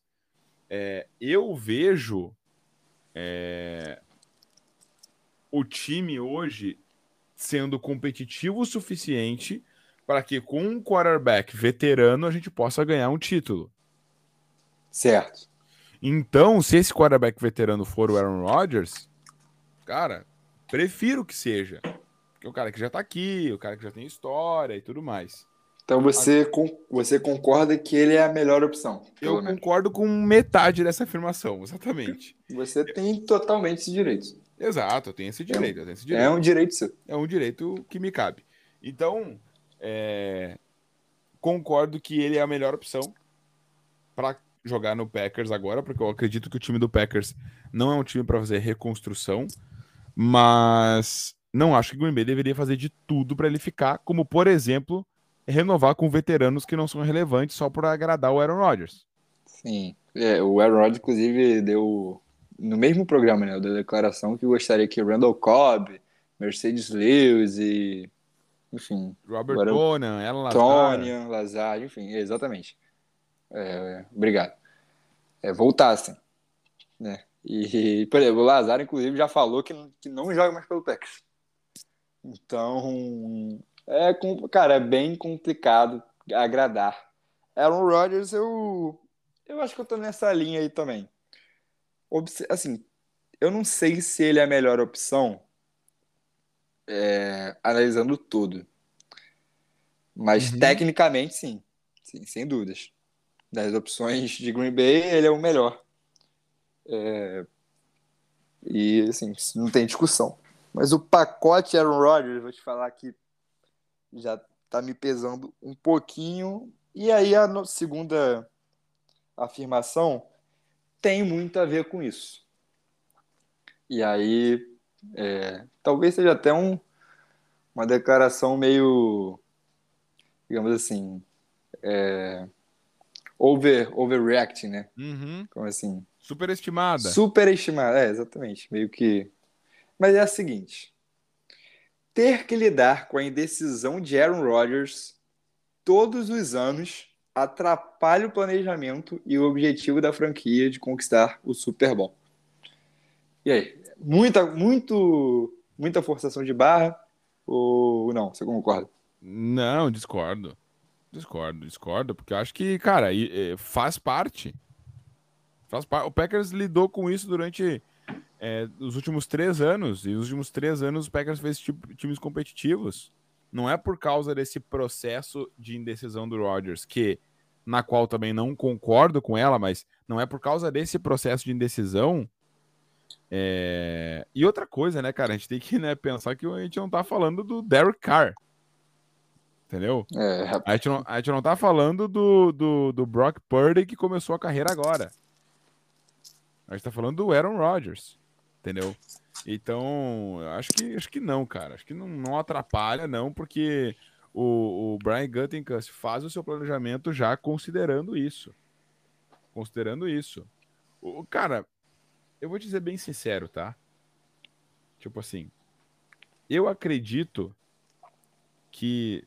É, eu vejo é, o time hoje sendo competitivo o suficiente para que com um quarterback veterano a gente possa ganhar um título. Certo. Então, se esse quarterback veterano for o Aaron Rodgers, cara, prefiro que seja. Porque o cara que já tá aqui, o cara que já tem história e tudo mais. Então você, com, você concorda que ele é a melhor opção? Eu menos. concordo com metade dessa afirmação, exatamente. Você tem totalmente esse direito. Exato, eu tenho esse direito. É, tenho esse direito. é um direito seu. É um direito que me cabe. Então, é, concordo que ele é a melhor opção para jogar no Packers agora, porque eu acredito que o time do Packers não é um time para fazer reconstrução, mas não acho que o Green Bay deveria fazer de tudo para ele ficar, como por exemplo, renovar com veteranos que não são relevantes só para agradar o Aaron Rodgers. Sim, é, o Aaron Rodgers inclusive deu no mesmo programa, né, da declaração que gostaria que Randall Cobb, Mercedes Lewis e enfim, Robert Conan, Ela Lazar. Lazar, enfim, exatamente. É, obrigado. É, voltassem, né? E, por exemplo, o Lazar, inclusive, já falou que, que não joga mais pelo Packers. Então, é, cara, é bem complicado agradar. Aaron Rodgers, eu, eu acho que eu tô nessa linha aí também assim, eu não sei se ele é a melhor opção, é, analisando tudo. Mas uhum. tecnicamente, sim. sim. Sem dúvidas. Das opções de Green Bay, ele é o melhor. É, e, assim, não tem discussão. Mas o pacote Aaron Rodgers, vou te falar que já tá me pesando um pouquinho. E aí, a segunda afirmação tem muito a ver com isso. E aí, é, talvez seja até um, uma declaração meio, digamos assim, é, over, overreacting, né? Uhum. Como assim? Superestimada. Superestimada, é, exatamente. Meio que. Mas é a seguinte: ter que lidar com a indecisão de Aaron Rodgers todos os anos atrapalha o planejamento e o objetivo da franquia de conquistar o Super Bowl. E aí, muita, muito, muita forçação de barra ou não? Você concorda? Não, discordo. Discordo, discordo, porque acho que, cara, faz parte. Faz parte. O Packers lidou com isso durante é, os últimos três anos, e nos últimos três anos o Packers fez tipo, times competitivos. Não é por causa desse processo de indecisão do Rodgers que na qual também não concordo com ela, mas não é por causa desse processo de indecisão. É... E outra coisa, né, cara? A gente tem que né, pensar que a gente não tá falando do Derek Carr. Entendeu? É... A, gente não, a gente não tá falando do, do, do Brock Purdy que começou a carreira agora. A gente tá falando do Aaron Rodgers. Entendeu? Então, acho que, acho que não, cara. Acho que não, não atrapalha, não, porque o, o Brian Gutenkast faz o seu planejamento já considerando isso. Considerando isso. O, cara, eu vou dizer bem sincero, tá? Tipo assim, eu acredito que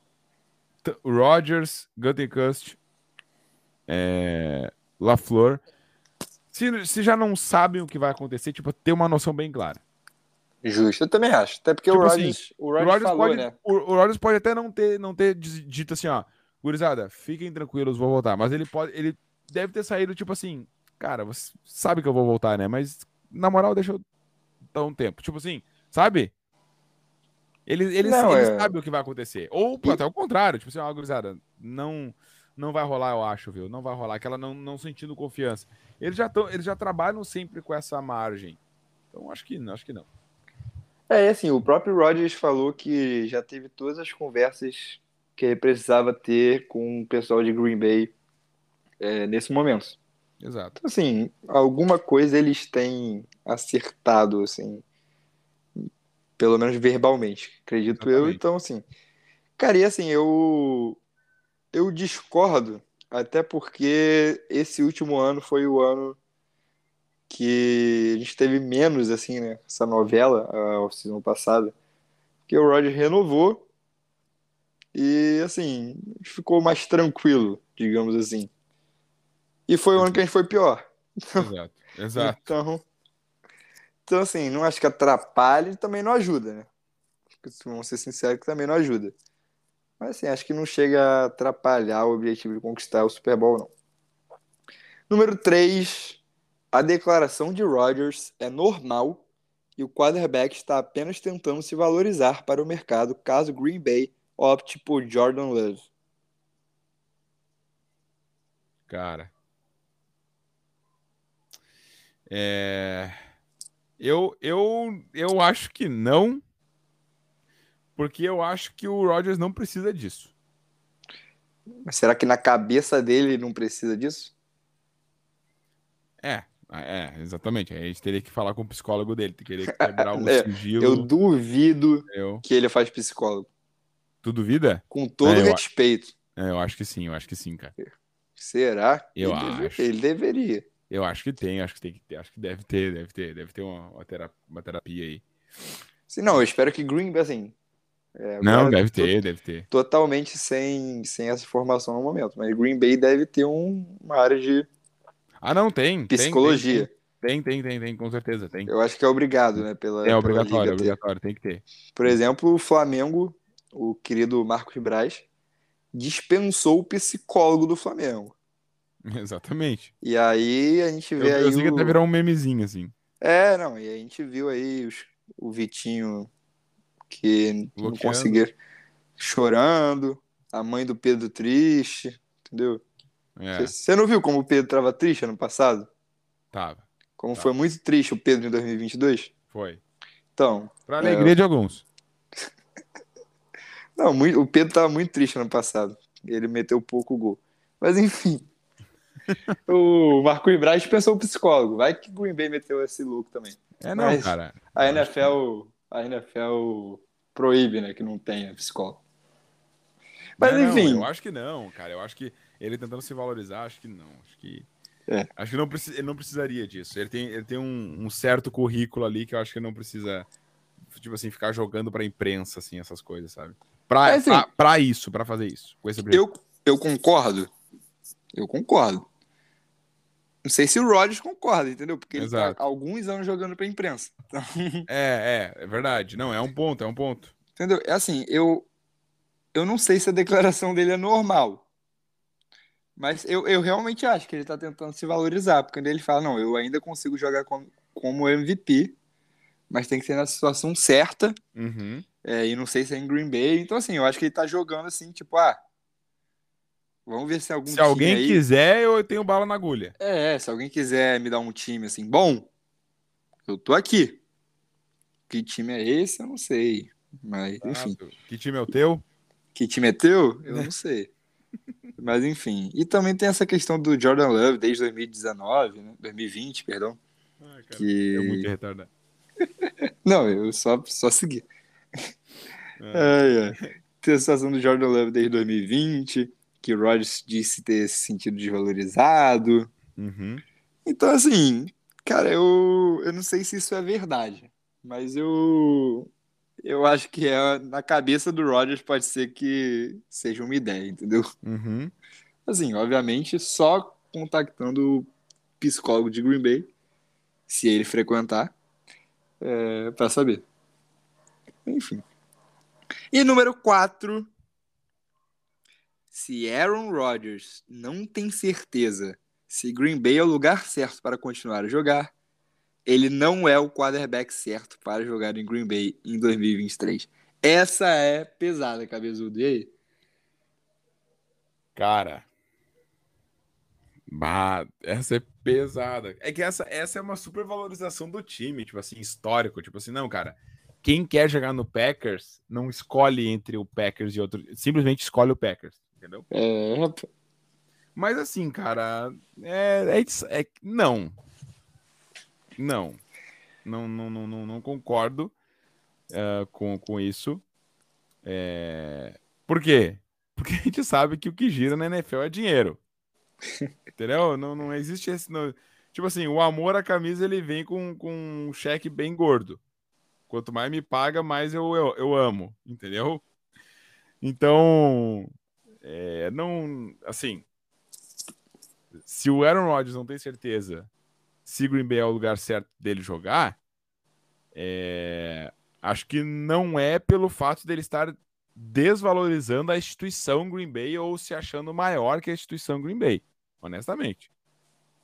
Rogers, Gutenkast, é, LaFleur, se, se já não sabem o que vai acontecer, tipo, ter uma noção bem clara. Justo, eu também acho. Até porque tipo o Rodgers, assim, o Rodgers, o Rodgers falou, pode, né? O, o Rodgers pode até não ter, não ter dito assim, ó, gurizada, fiquem tranquilos, vou voltar. Mas ele pode, ele deve ter saído tipo assim, cara, você sabe que eu vou voltar, né? Mas na moral, deixa eu dar um tempo. Tipo assim, sabe? Ele, ele, não, ele é... sabe o que vai acontecer. Ou e... até o contrário, tipo assim, ó, gurizada, não não vai rolar, eu acho, viu? Não vai rolar, aquela não, não sentindo confiança. Eles já, tão, eles já trabalham sempre com essa margem. Então, acho que, acho que não. É, assim, o próprio Rodgers falou que já teve todas as conversas que ele precisava ter com o pessoal de Green Bay é, nesse momento. Exato. Então, assim, alguma coisa eles têm acertado, assim, pelo menos verbalmente, acredito Exatamente. eu. Então, assim, cara, e assim, eu, eu discordo, até porque esse último ano foi o ano que a gente teve menos, assim, né? Essa novela, a off-season passada, que o Roger renovou e, assim, ficou mais tranquilo, digamos assim. E foi o ano que a gente foi pior. Exato, exato. Então, então assim, não acho que atrapalhe e também não ajuda, né? Vamos ser sinceros que também não ajuda. Mas, assim, acho que não chega a atrapalhar o objetivo de conquistar o Super Bowl, não. Número 3, a declaração de Rodgers é normal e o quarterback está apenas tentando se valorizar para o mercado caso Green Bay opte por Jordan Love. Cara. É... Eu, eu, eu acho que não, porque eu acho que o Rodgers não precisa disso. Mas será que na cabeça dele não precisa disso? É, é, exatamente. A gente teria que falar com o psicólogo dele, teria que quebrar o é, sigilo. Eu duvido eu... que ele faz psicólogo. Tu duvida? Com todo é, respeito. Eu, é, eu acho que sim, eu acho que sim, cara. Será? Eu ele acho. Deve, ele deveria. Eu acho que tem, acho que tem que ter, acho que deve ter, deve ter, deve ter uma, uma, terapia, aí. Sim, não, eu espero que Green, assim. É, não, deve ter, deve ter. Totalmente sem, sem essa informação no momento. Mas Green Bay deve ter um, uma área de ah, não, tem. Psicologia. Tem, tem, tem, tem, com certeza tem. Eu acho que é obrigado, né? Pela, é obrigatório, é obrigatório, tem que ter. Por exemplo, o Flamengo, o querido Marcos Braz, dispensou o psicólogo do Flamengo. Exatamente. E aí a gente vê eu, aí. Eu sei o... que até virou um memezinho, assim. É, não, e a gente viu aí os, o Vitinho que Bloqueando. não conseguia chorando, a mãe do Pedro triste, entendeu? É. Você não viu como o Pedro estava triste ano passado? Tava. Como tava. foi muito triste o Pedro em 2022? Foi. Então. Para alegria é... de alguns. não, muito... o Pedro estava muito triste ano passado. Ele meteu pouco gol. Mas enfim. o Marcos Braz pensou o psicólogo. Vai que o Green Bay meteu esse louco também. É não, Mas cara. A NFL. A NFL proíbe, né, que não tenha psicólogo. Mas não, enfim. eu acho que não, cara. Eu acho que ele tentando se valorizar, acho que não. Acho que. É. Acho que não ele não precisaria disso. Ele tem, ele tem um, um, certo currículo ali que eu acho que não precisa, tipo assim, ficar jogando pra imprensa, assim, essas coisas, sabe? Pra, é, assim, pra, pra, isso, pra fazer isso. eu, eu concordo. Eu concordo. Não sei se o Rodgers concorda, entendeu? Porque ele tá alguns anos jogando pra imprensa. Então... É, é, é verdade. Não, é um ponto, é um ponto. Entendeu? É assim, eu, eu não sei se a declaração dele é normal. Mas eu, eu realmente acho que ele tá tentando se valorizar, porque quando ele fala, não, eu ainda consigo jogar como, como MVP, mas tem que ser na situação certa, uhum. é, e não sei se é em Green Bay. Então, assim, eu acho que ele tá jogando assim, tipo, ah, vamos ver se algum Se alguém aí... quiser, eu tenho bala na agulha. É, se alguém quiser me dar um time assim, bom, eu tô aqui. Que time é esse? Eu não sei. Mas, enfim. Que time é o teu? Que time é teu? Eu não sei. Mas enfim. E também tem essa questão do Jordan Love desde 2019, né? 2020, perdão. Ah, cara, que... É muito retardado. Não, eu só, só segui. É. é. Tem a situação do Jordan Love desde 2020, que o Rodgers disse ter se sentido desvalorizado. Uhum. Então, assim, cara, eu, eu não sei se isso é verdade, mas eu, eu acho que é na cabeça do Rodgers pode ser que seja uma ideia, entendeu? Uhum. Assim, obviamente, só contactando o psicólogo de Green Bay, se ele frequentar, é, para saber. Enfim. E número 4. Se Aaron Rodgers não tem certeza se Green Bay é o lugar certo para continuar a jogar, ele não é o quarterback certo para jogar em Green Bay em 2023. Essa é pesada, cabezudo. E aí? Cara. Bah, essa é pesada. É que essa, essa é uma supervalorização do time, tipo assim, histórico. Tipo assim, não, cara quem quer jogar no Packers não escolhe entre o Packers e outro, simplesmente escolhe o Packers, entendeu? É. Mas assim, cara, é, é, é não. Não. Não, não, não, não, não concordo uh, com, com isso. É... Por quê? Porque a gente sabe que o que gira na NFL é dinheiro. Entendeu? Não, não existe esse. Não... Tipo assim, o amor à camisa ele vem com, com um cheque bem gordo. Quanto mais me paga, mais eu, eu, eu amo, entendeu? Então, é, não. Assim, se o Aaron Rodgers não tem certeza se Green Bay é o lugar certo dele jogar, é, acho que não é pelo fato dele estar desvalorizando a instituição Green Bay ou se achando maior que a instituição Green Bay, honestamente.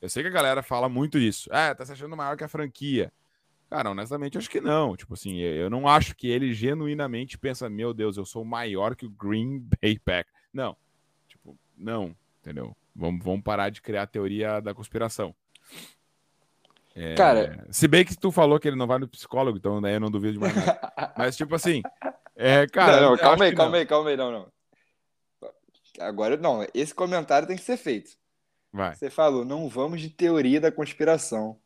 Eu sei que a galera fala muito disso. Ah, tá se achando maior que a franquia. Cara, honestamente, acho que não. Tipo assim, eu não acho que ele genuinamente pensa, meu Deus, eu sou maior que o Green Bay Pack. Não. Tipo, não, entendeu? Vamos, vamos parar de criar a teoria da conspiração. É, cara, se bem que tu falou que ele não vai no psicólogo, então daí eu não duvido de mais nada. Mas, tipo assim, é, cara. Não, não calma aí, calma não. aí, calma aí, não, não. Agora, não, esse comentário tem que ser feito. Vai. Você falou, não vamos de teoria da conspiração.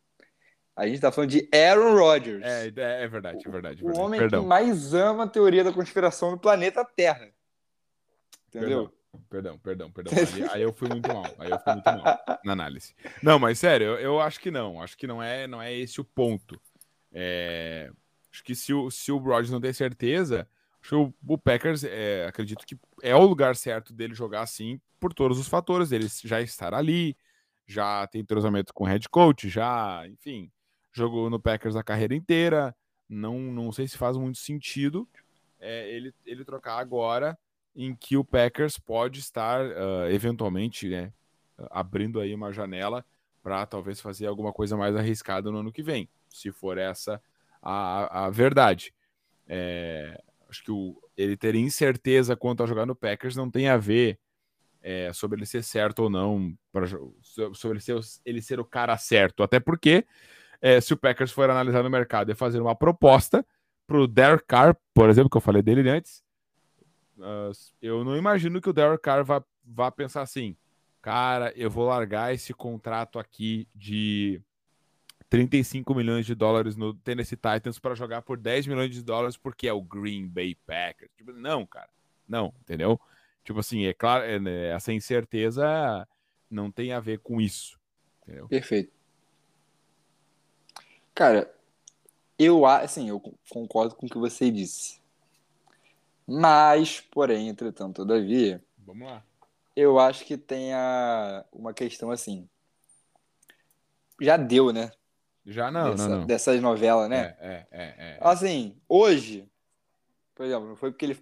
A gente tá falando de Aaron Rodgers. É, é, é verdade, é verdade. O verdade. homem Perdão. que mais ama a teoria da conspiração no planeta Terra. Entendeu? Perdão, perdão, perdão. Aí, aí, eu fui muito mal. Aí eu fui muito mal na análise. Não, mas sério, eu, eu acho que não. Acho que não é, não é esse o ponto. É, acho que se o, se o Rodgers não tem certeza, acho que o, o Packers, é, acredito que é o lugar certo dele jogar assim por todos os fatores. Ele já estar ali, já tem entrosamento com o head coach, já, enfim, jogou no Packers a carreira inteira. Não, não sei se faz muito sentido é, ele, ele trocar agora, em que o Packers pode estar uh, eventualmente né, abrindo aí uma janela para talvez fazer alguma coisa mais arriscada no ano que vem, se for essa a, a verdade. É, acho que o, ele ter incerteza quanto a jogar no Packers não tem a ver é, sobre ele ser certo ou não, pra, sobre ele ser, ele ser o cara certo. Até porque é, se o Packers for analisar no mercado e fazer uma proposta para o Derek Carr, por exemplo, que eu falei dele antes, eu não imagino que o Derek Carr vá, vá pensar assim, cara, eu vou largar esse contrato aqui de 35 milhões de dólares no Tennessee Titans para jogar por 10 milhões de dólares porque é o Green Bay Packers. Tipo, não, cara. Não, entendeu? Tipo assim, é claro, é, né, essa incerteza não tem a ver com isso. Entendeu? Perfeito. Cara, eu assim, eu concordo com o que você disse. Mas, porém, entretanto, todavia, vamos lá. Eu acho que tem a, uma questão assim. Já deu, né? Já não, Dessa, não, não. Dessas novelas, né? É, é, é, é. Assim, hoje, por exemplo, não foi porque ele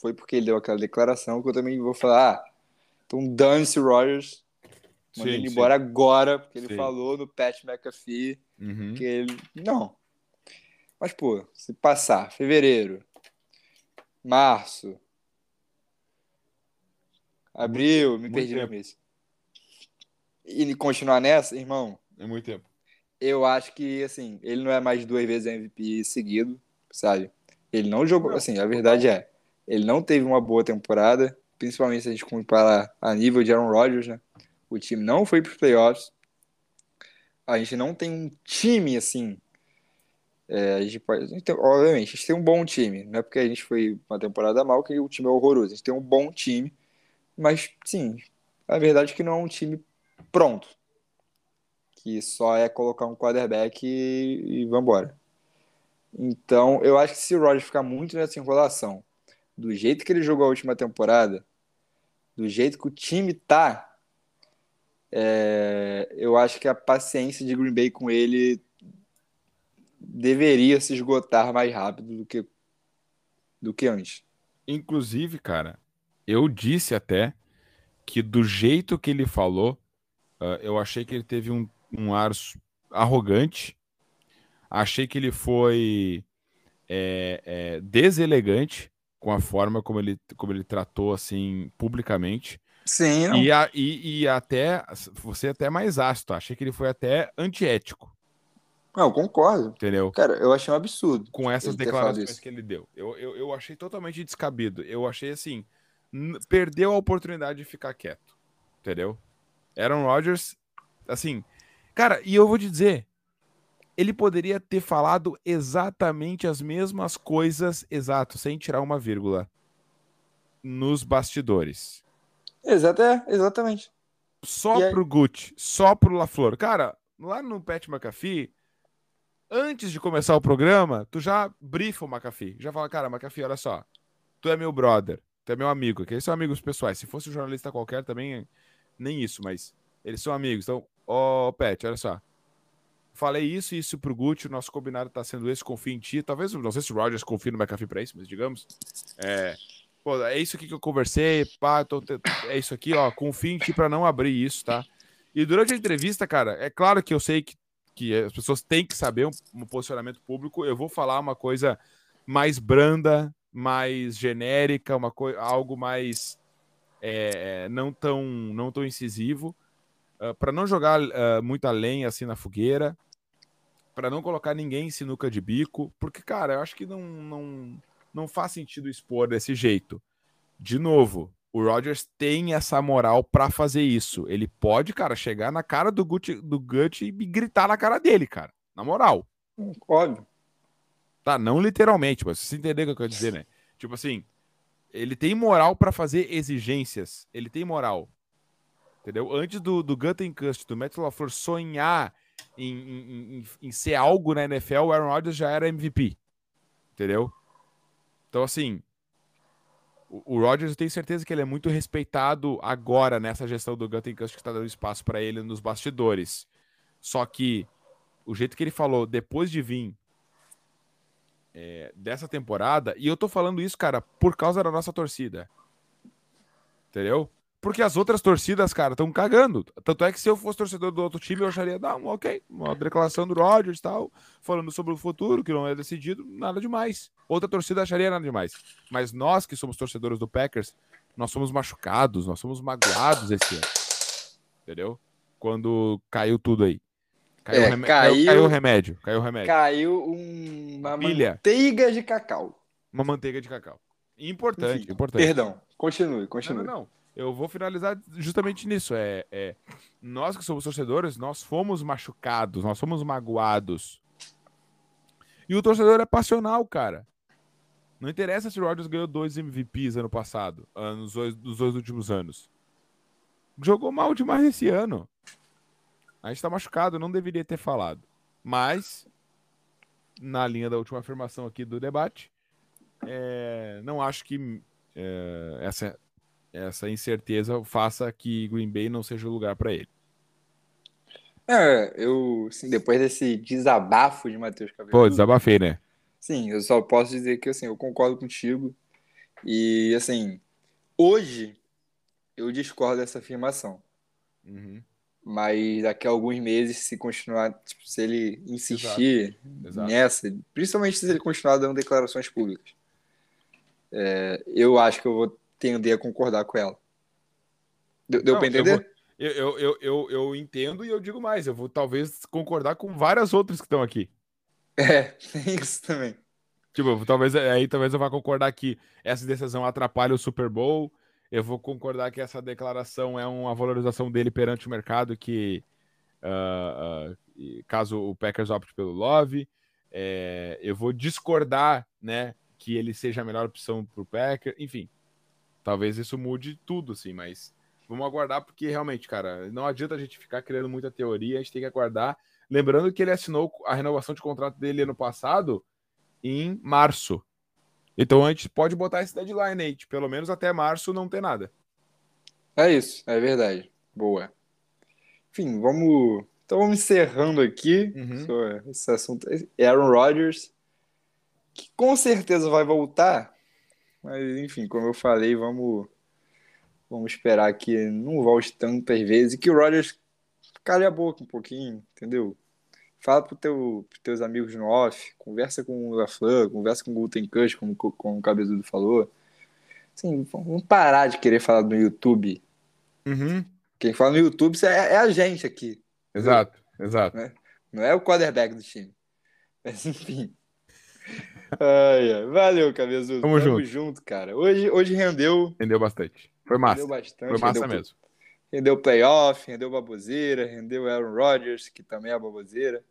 foi porque ele deu aquela declaração que eu também vou falar, ah, então dane-se o Rogers, manda ele embora agora, porque ele sim. falou no Pat McAfee uhum. que ele... Não. Mas, pô, se passar fevereiro, março, abril, me muito perdi tempo. no mês. E continuar nessa, irmão... É muito tempo. Eu acho que, assim, ele não é mais duas vezes MVP seguido, sabe? Ele não jogou, assim, a verdade é, ele não teve uma boa temporada, principalmente se a gente comparar a nível de Aaron Rodgers, né? O time não foi para os playoffs. A gente não tem um time assim É, a gente pode, tem, obviamente, a gente tem um bom time. Não é porque a gente foi uma temporada mal que o time é horroroso. A gente tem um bom time, mas sim, a verdade é que não é um time pronto. Que só é colocar um quarterback e, e vambora. Então, eu acho que se o Rodgers ficar muito nessa enrolação, do jeito que ele jogou a última temporada, do jeito que o time tá, é, eu acho que a paciência de Green Bay com ele deveria se esgotar mais rápido do que, do que antes. Inclusive, cara, eu disse até que do jeito que ele falou, uh, eu achei que ele teve um, um ar arrogante, achei que ele foi é, é, deselegante com a forma como ele, como ele tratou assim publicamente. Sim. E, a, e, e até você até mais ácido, achei que ele foi até antiético. Não, concordo. Entendeu? Cara, eu achei um absurdo. Com essas declarações que ele deu. Eu, eu, eu achei totalmente descabido. Eu achei assim. Perdeu a oportunidade de ficar quieto. Entendeu? Aaron Rodgers, assim. Cara, e eu vou te dizer. Ele poderia ter falado exatamente as mesmas coisas, exato, sem tirar uma vírgula, nos bastidores. Exato, é, exatamente. Só e pro aí... Gucci, só pro LaFleur. Cara, lá no Pat McAfee, antes de começar o programa, tu já brifa o McAfee. Já fala, cara, McAfee, olha só. Tu é meu brother, tu é meu amigo, que eles são amigos pessoais. Se fosse um jornalista qualquer, também nem isso, mas eles são amigos. Então, ó, oh, Pet, olha só. Falei isso e isso pro Gucci, o nosso combinado tá sendo esse, confio em ti. Talvez, não sei se o Rogers confia no McAfee pra isso, mas digamos. É, pô, é isso aqui que eu conversei, pá, tô, é isso aqui, ó, confio em ti pra não abrir isso, tá? E durante a entrevista, cara, é claro que eu sei que que as pessoas têm que saber um, um posicionamento público. Eu vou falar uma coisa mais branda, mais genérica, uma coisa, algo mais é, não tão não tão incisivo, uh, ah, para não jogar uh, muita lenha assim na fogueira, para não colocar ninguém em sinuca de bico, porque cara, eu acho que não não não faz sentido expor desse jeito. De novo, o Rodgers tem essa moral para fazer isso. Ele pode, cara, chegar na cara do Gut, do Gut e gritar na cara dele, cara. Na moral. Óbvio. Tá, não literalmente, mas você entender o que eu quero dizer, né? Tipo assim, ele tem moral para fazer exigências. Ele tem moral. Entendeu? Antes do, do Guttenkust, do Matt LaFleur sonhar em, em, em, em ser algo na NFL, o Aaron Rodgers já era MVP. Entendeu? Então, assim, o Rodgers, eu tenho certeza que ele é muito respeitado agora nessa gestão do Guttenkust que está dando espaço para ele nos bastidores. Só que o jeito que ele falou depois de vir é, dessa temporada, e eu tô falando isso, cara, por causa da nossa torcida. Entendeu? Porque as outras torcidas, cara, estão cagando. Tanto é que se eu fosse torcedor do outro time, eu acharia, não, ok, uma declaração do Rodgers e tal, falando sobre o futuro, que não é decidido, nada demais. Outra torcida acharia nada demais. Mas nós, que somos torcedores do Packers, nós somos machucados, nós somos magoados esse ano. Entendeu? Quando caiu tudo aí. Caiu, é, caiu, caiu, o remédio. Caiu o remédio. Caiu uma Pilha. manteiga de cacau. Uma manteiga de cacau. Importante, Enfim, importante. Perdão, continue, continue. Não, não, não eu vou finalizar justamente nisso. É, é, nós que somos torcedores, nós fomos machucados, nós fomos magoados. E o torcedor é passional, cara. Não interessa se o Rodgers ganhou dois MVPs ano passado, nos dois, nos dois últimos anos. Jogou mal demais esse ano. A gente tá machucado, não deveria ter falado. Mas, na linha da última afirmação aqui do debate, é, não acho que é, essa essa incerteza faça que Green Bay não seja o lugar para ele. É, eu, assim, depois desse desabafo de Matheus Cabelo. Pô, desabafei, né? Sim, eu só posso dizer que assim, eu concordo contigo. E assim, hoje eu discordo dessa afirmação. Uhum. Mas daqui a alguns meses, se continuar, tipo, se ele insistir Exato. Exato. nessa, principalmente se ele continuar dando declarações públicas, é, eu acho que eu vou tender a concordar com ela. Deu, deu para entender? Eu, eu, eu, eu, eu entendo e eu digo mais, eu vou talvez concordar com várias outras que estão aqui. É, tem isso também. Tipo, talvez aí talvez eu vá concordar que essa decisão atrapalha o Super Bowl. Eu vou concordar que essa declaração é uma valorização dele perante o mercado que uh, uh, caso o Packers opte pelo Love. É, eu vou discordar, né, que ele seja a melhor opção para o Packer. Enfim, talvez isso mude tudo, assim, mas vamos aguardar porque realmente, cara, não adianta a gente ficar criando muita teoria, a gente tem que aguardar. Lembrando que ele assinou a renovação de contrato dele ano passado em março. Então a gente pode botar esse deadline aí, pelo menos até março não ter nada. É isso, é verdade. Boa. Enfim, vamos. Então vamos encerrando aqui uhum. esse assunto. Aaron Rodgers, que com certeza vai voltar, mas enfim, como eu falei, vamos, vamos esperar que não volte tantas vezes e que o Rodgers cale a boca um pouquinho, entendeu? Fala pro teu, pros teus amigos no off, conversa com o LaFleur, conversa com o Guten Kush, como, como o Cabezudo falou. Assim, vamos parar de querer falar no YouTube. Uhum. Quem fala no YouTube é, é a gente aqui. Exato, exato. Né? Não é o quarterback do time. Mas enfim. ai, ai. Valeu, Cabezudo. Tamo, Tamo junto. junto, cara. Hoje, hoje rendeu. Rendeu bastante. Foi massa. Rendeu bastante. Foi massa mesmo. Rendeu playoff, rendeu baboseira, rendeu Aaron Rodgers, que também é baboseira.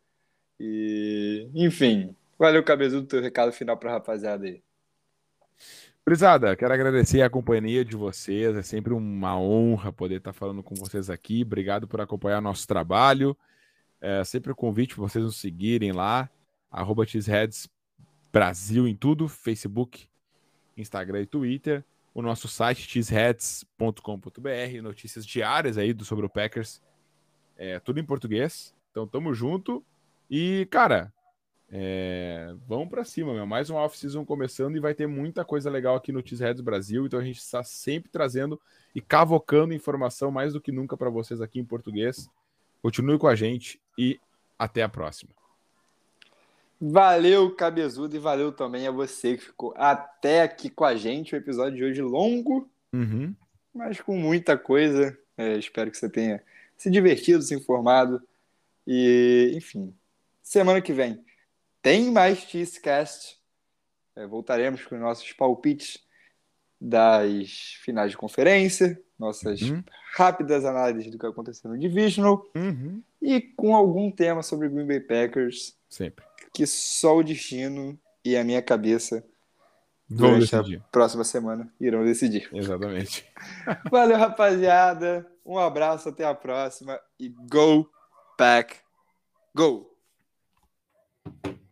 E, enfim, valeu, Cabezudo, teu recado final pra rapaziada aí. Brisada, quero agradecer a companhia de vocês. É sempre uma honra poder estar falando com vocês aqui. Obrigado por acompanhar nosso trabalho. É sempre o um convite para vocês nos seguirem lá. Arroba Brasil em tudo, Facebook, Instagram e Twitter. O nosso site cheeseheads.com.br, notícias diárias aí do, sobre o Packers. É, tudo em português. Então tamo junto. E, cara, é, vamos para cima, meu. Mais uma off-season começando e vai ter muita coisa legal aqui no Cheeseheads Brasil. Então a gente está sempre trazendo e cavocando informação mais do que nunca para vocês aqui em português. Continue com a gente e até a próxima. Valeu, Cabezudo, e valeu também a você que ficou até aqui com a gente. O episódio de hoje longo, uhum. mas com muita coisa. É, espero que você tenha se divertido, se informado. E, enfim, semana que vem tem mais Cheesecast. É, voltaremos com nossos palpites das finais de conferência, nossas uhum. rápidas análises do que aconteceu no Divisional uhum. e com algum tema sobre Green Bay Packers. Sempre. Que só o destino e a minha cabeça Vão durante decidir. a próxima semana irão decidir. Exatamente. Valeu, rapaziada. Um abraço, até a próxima e go, pack, go!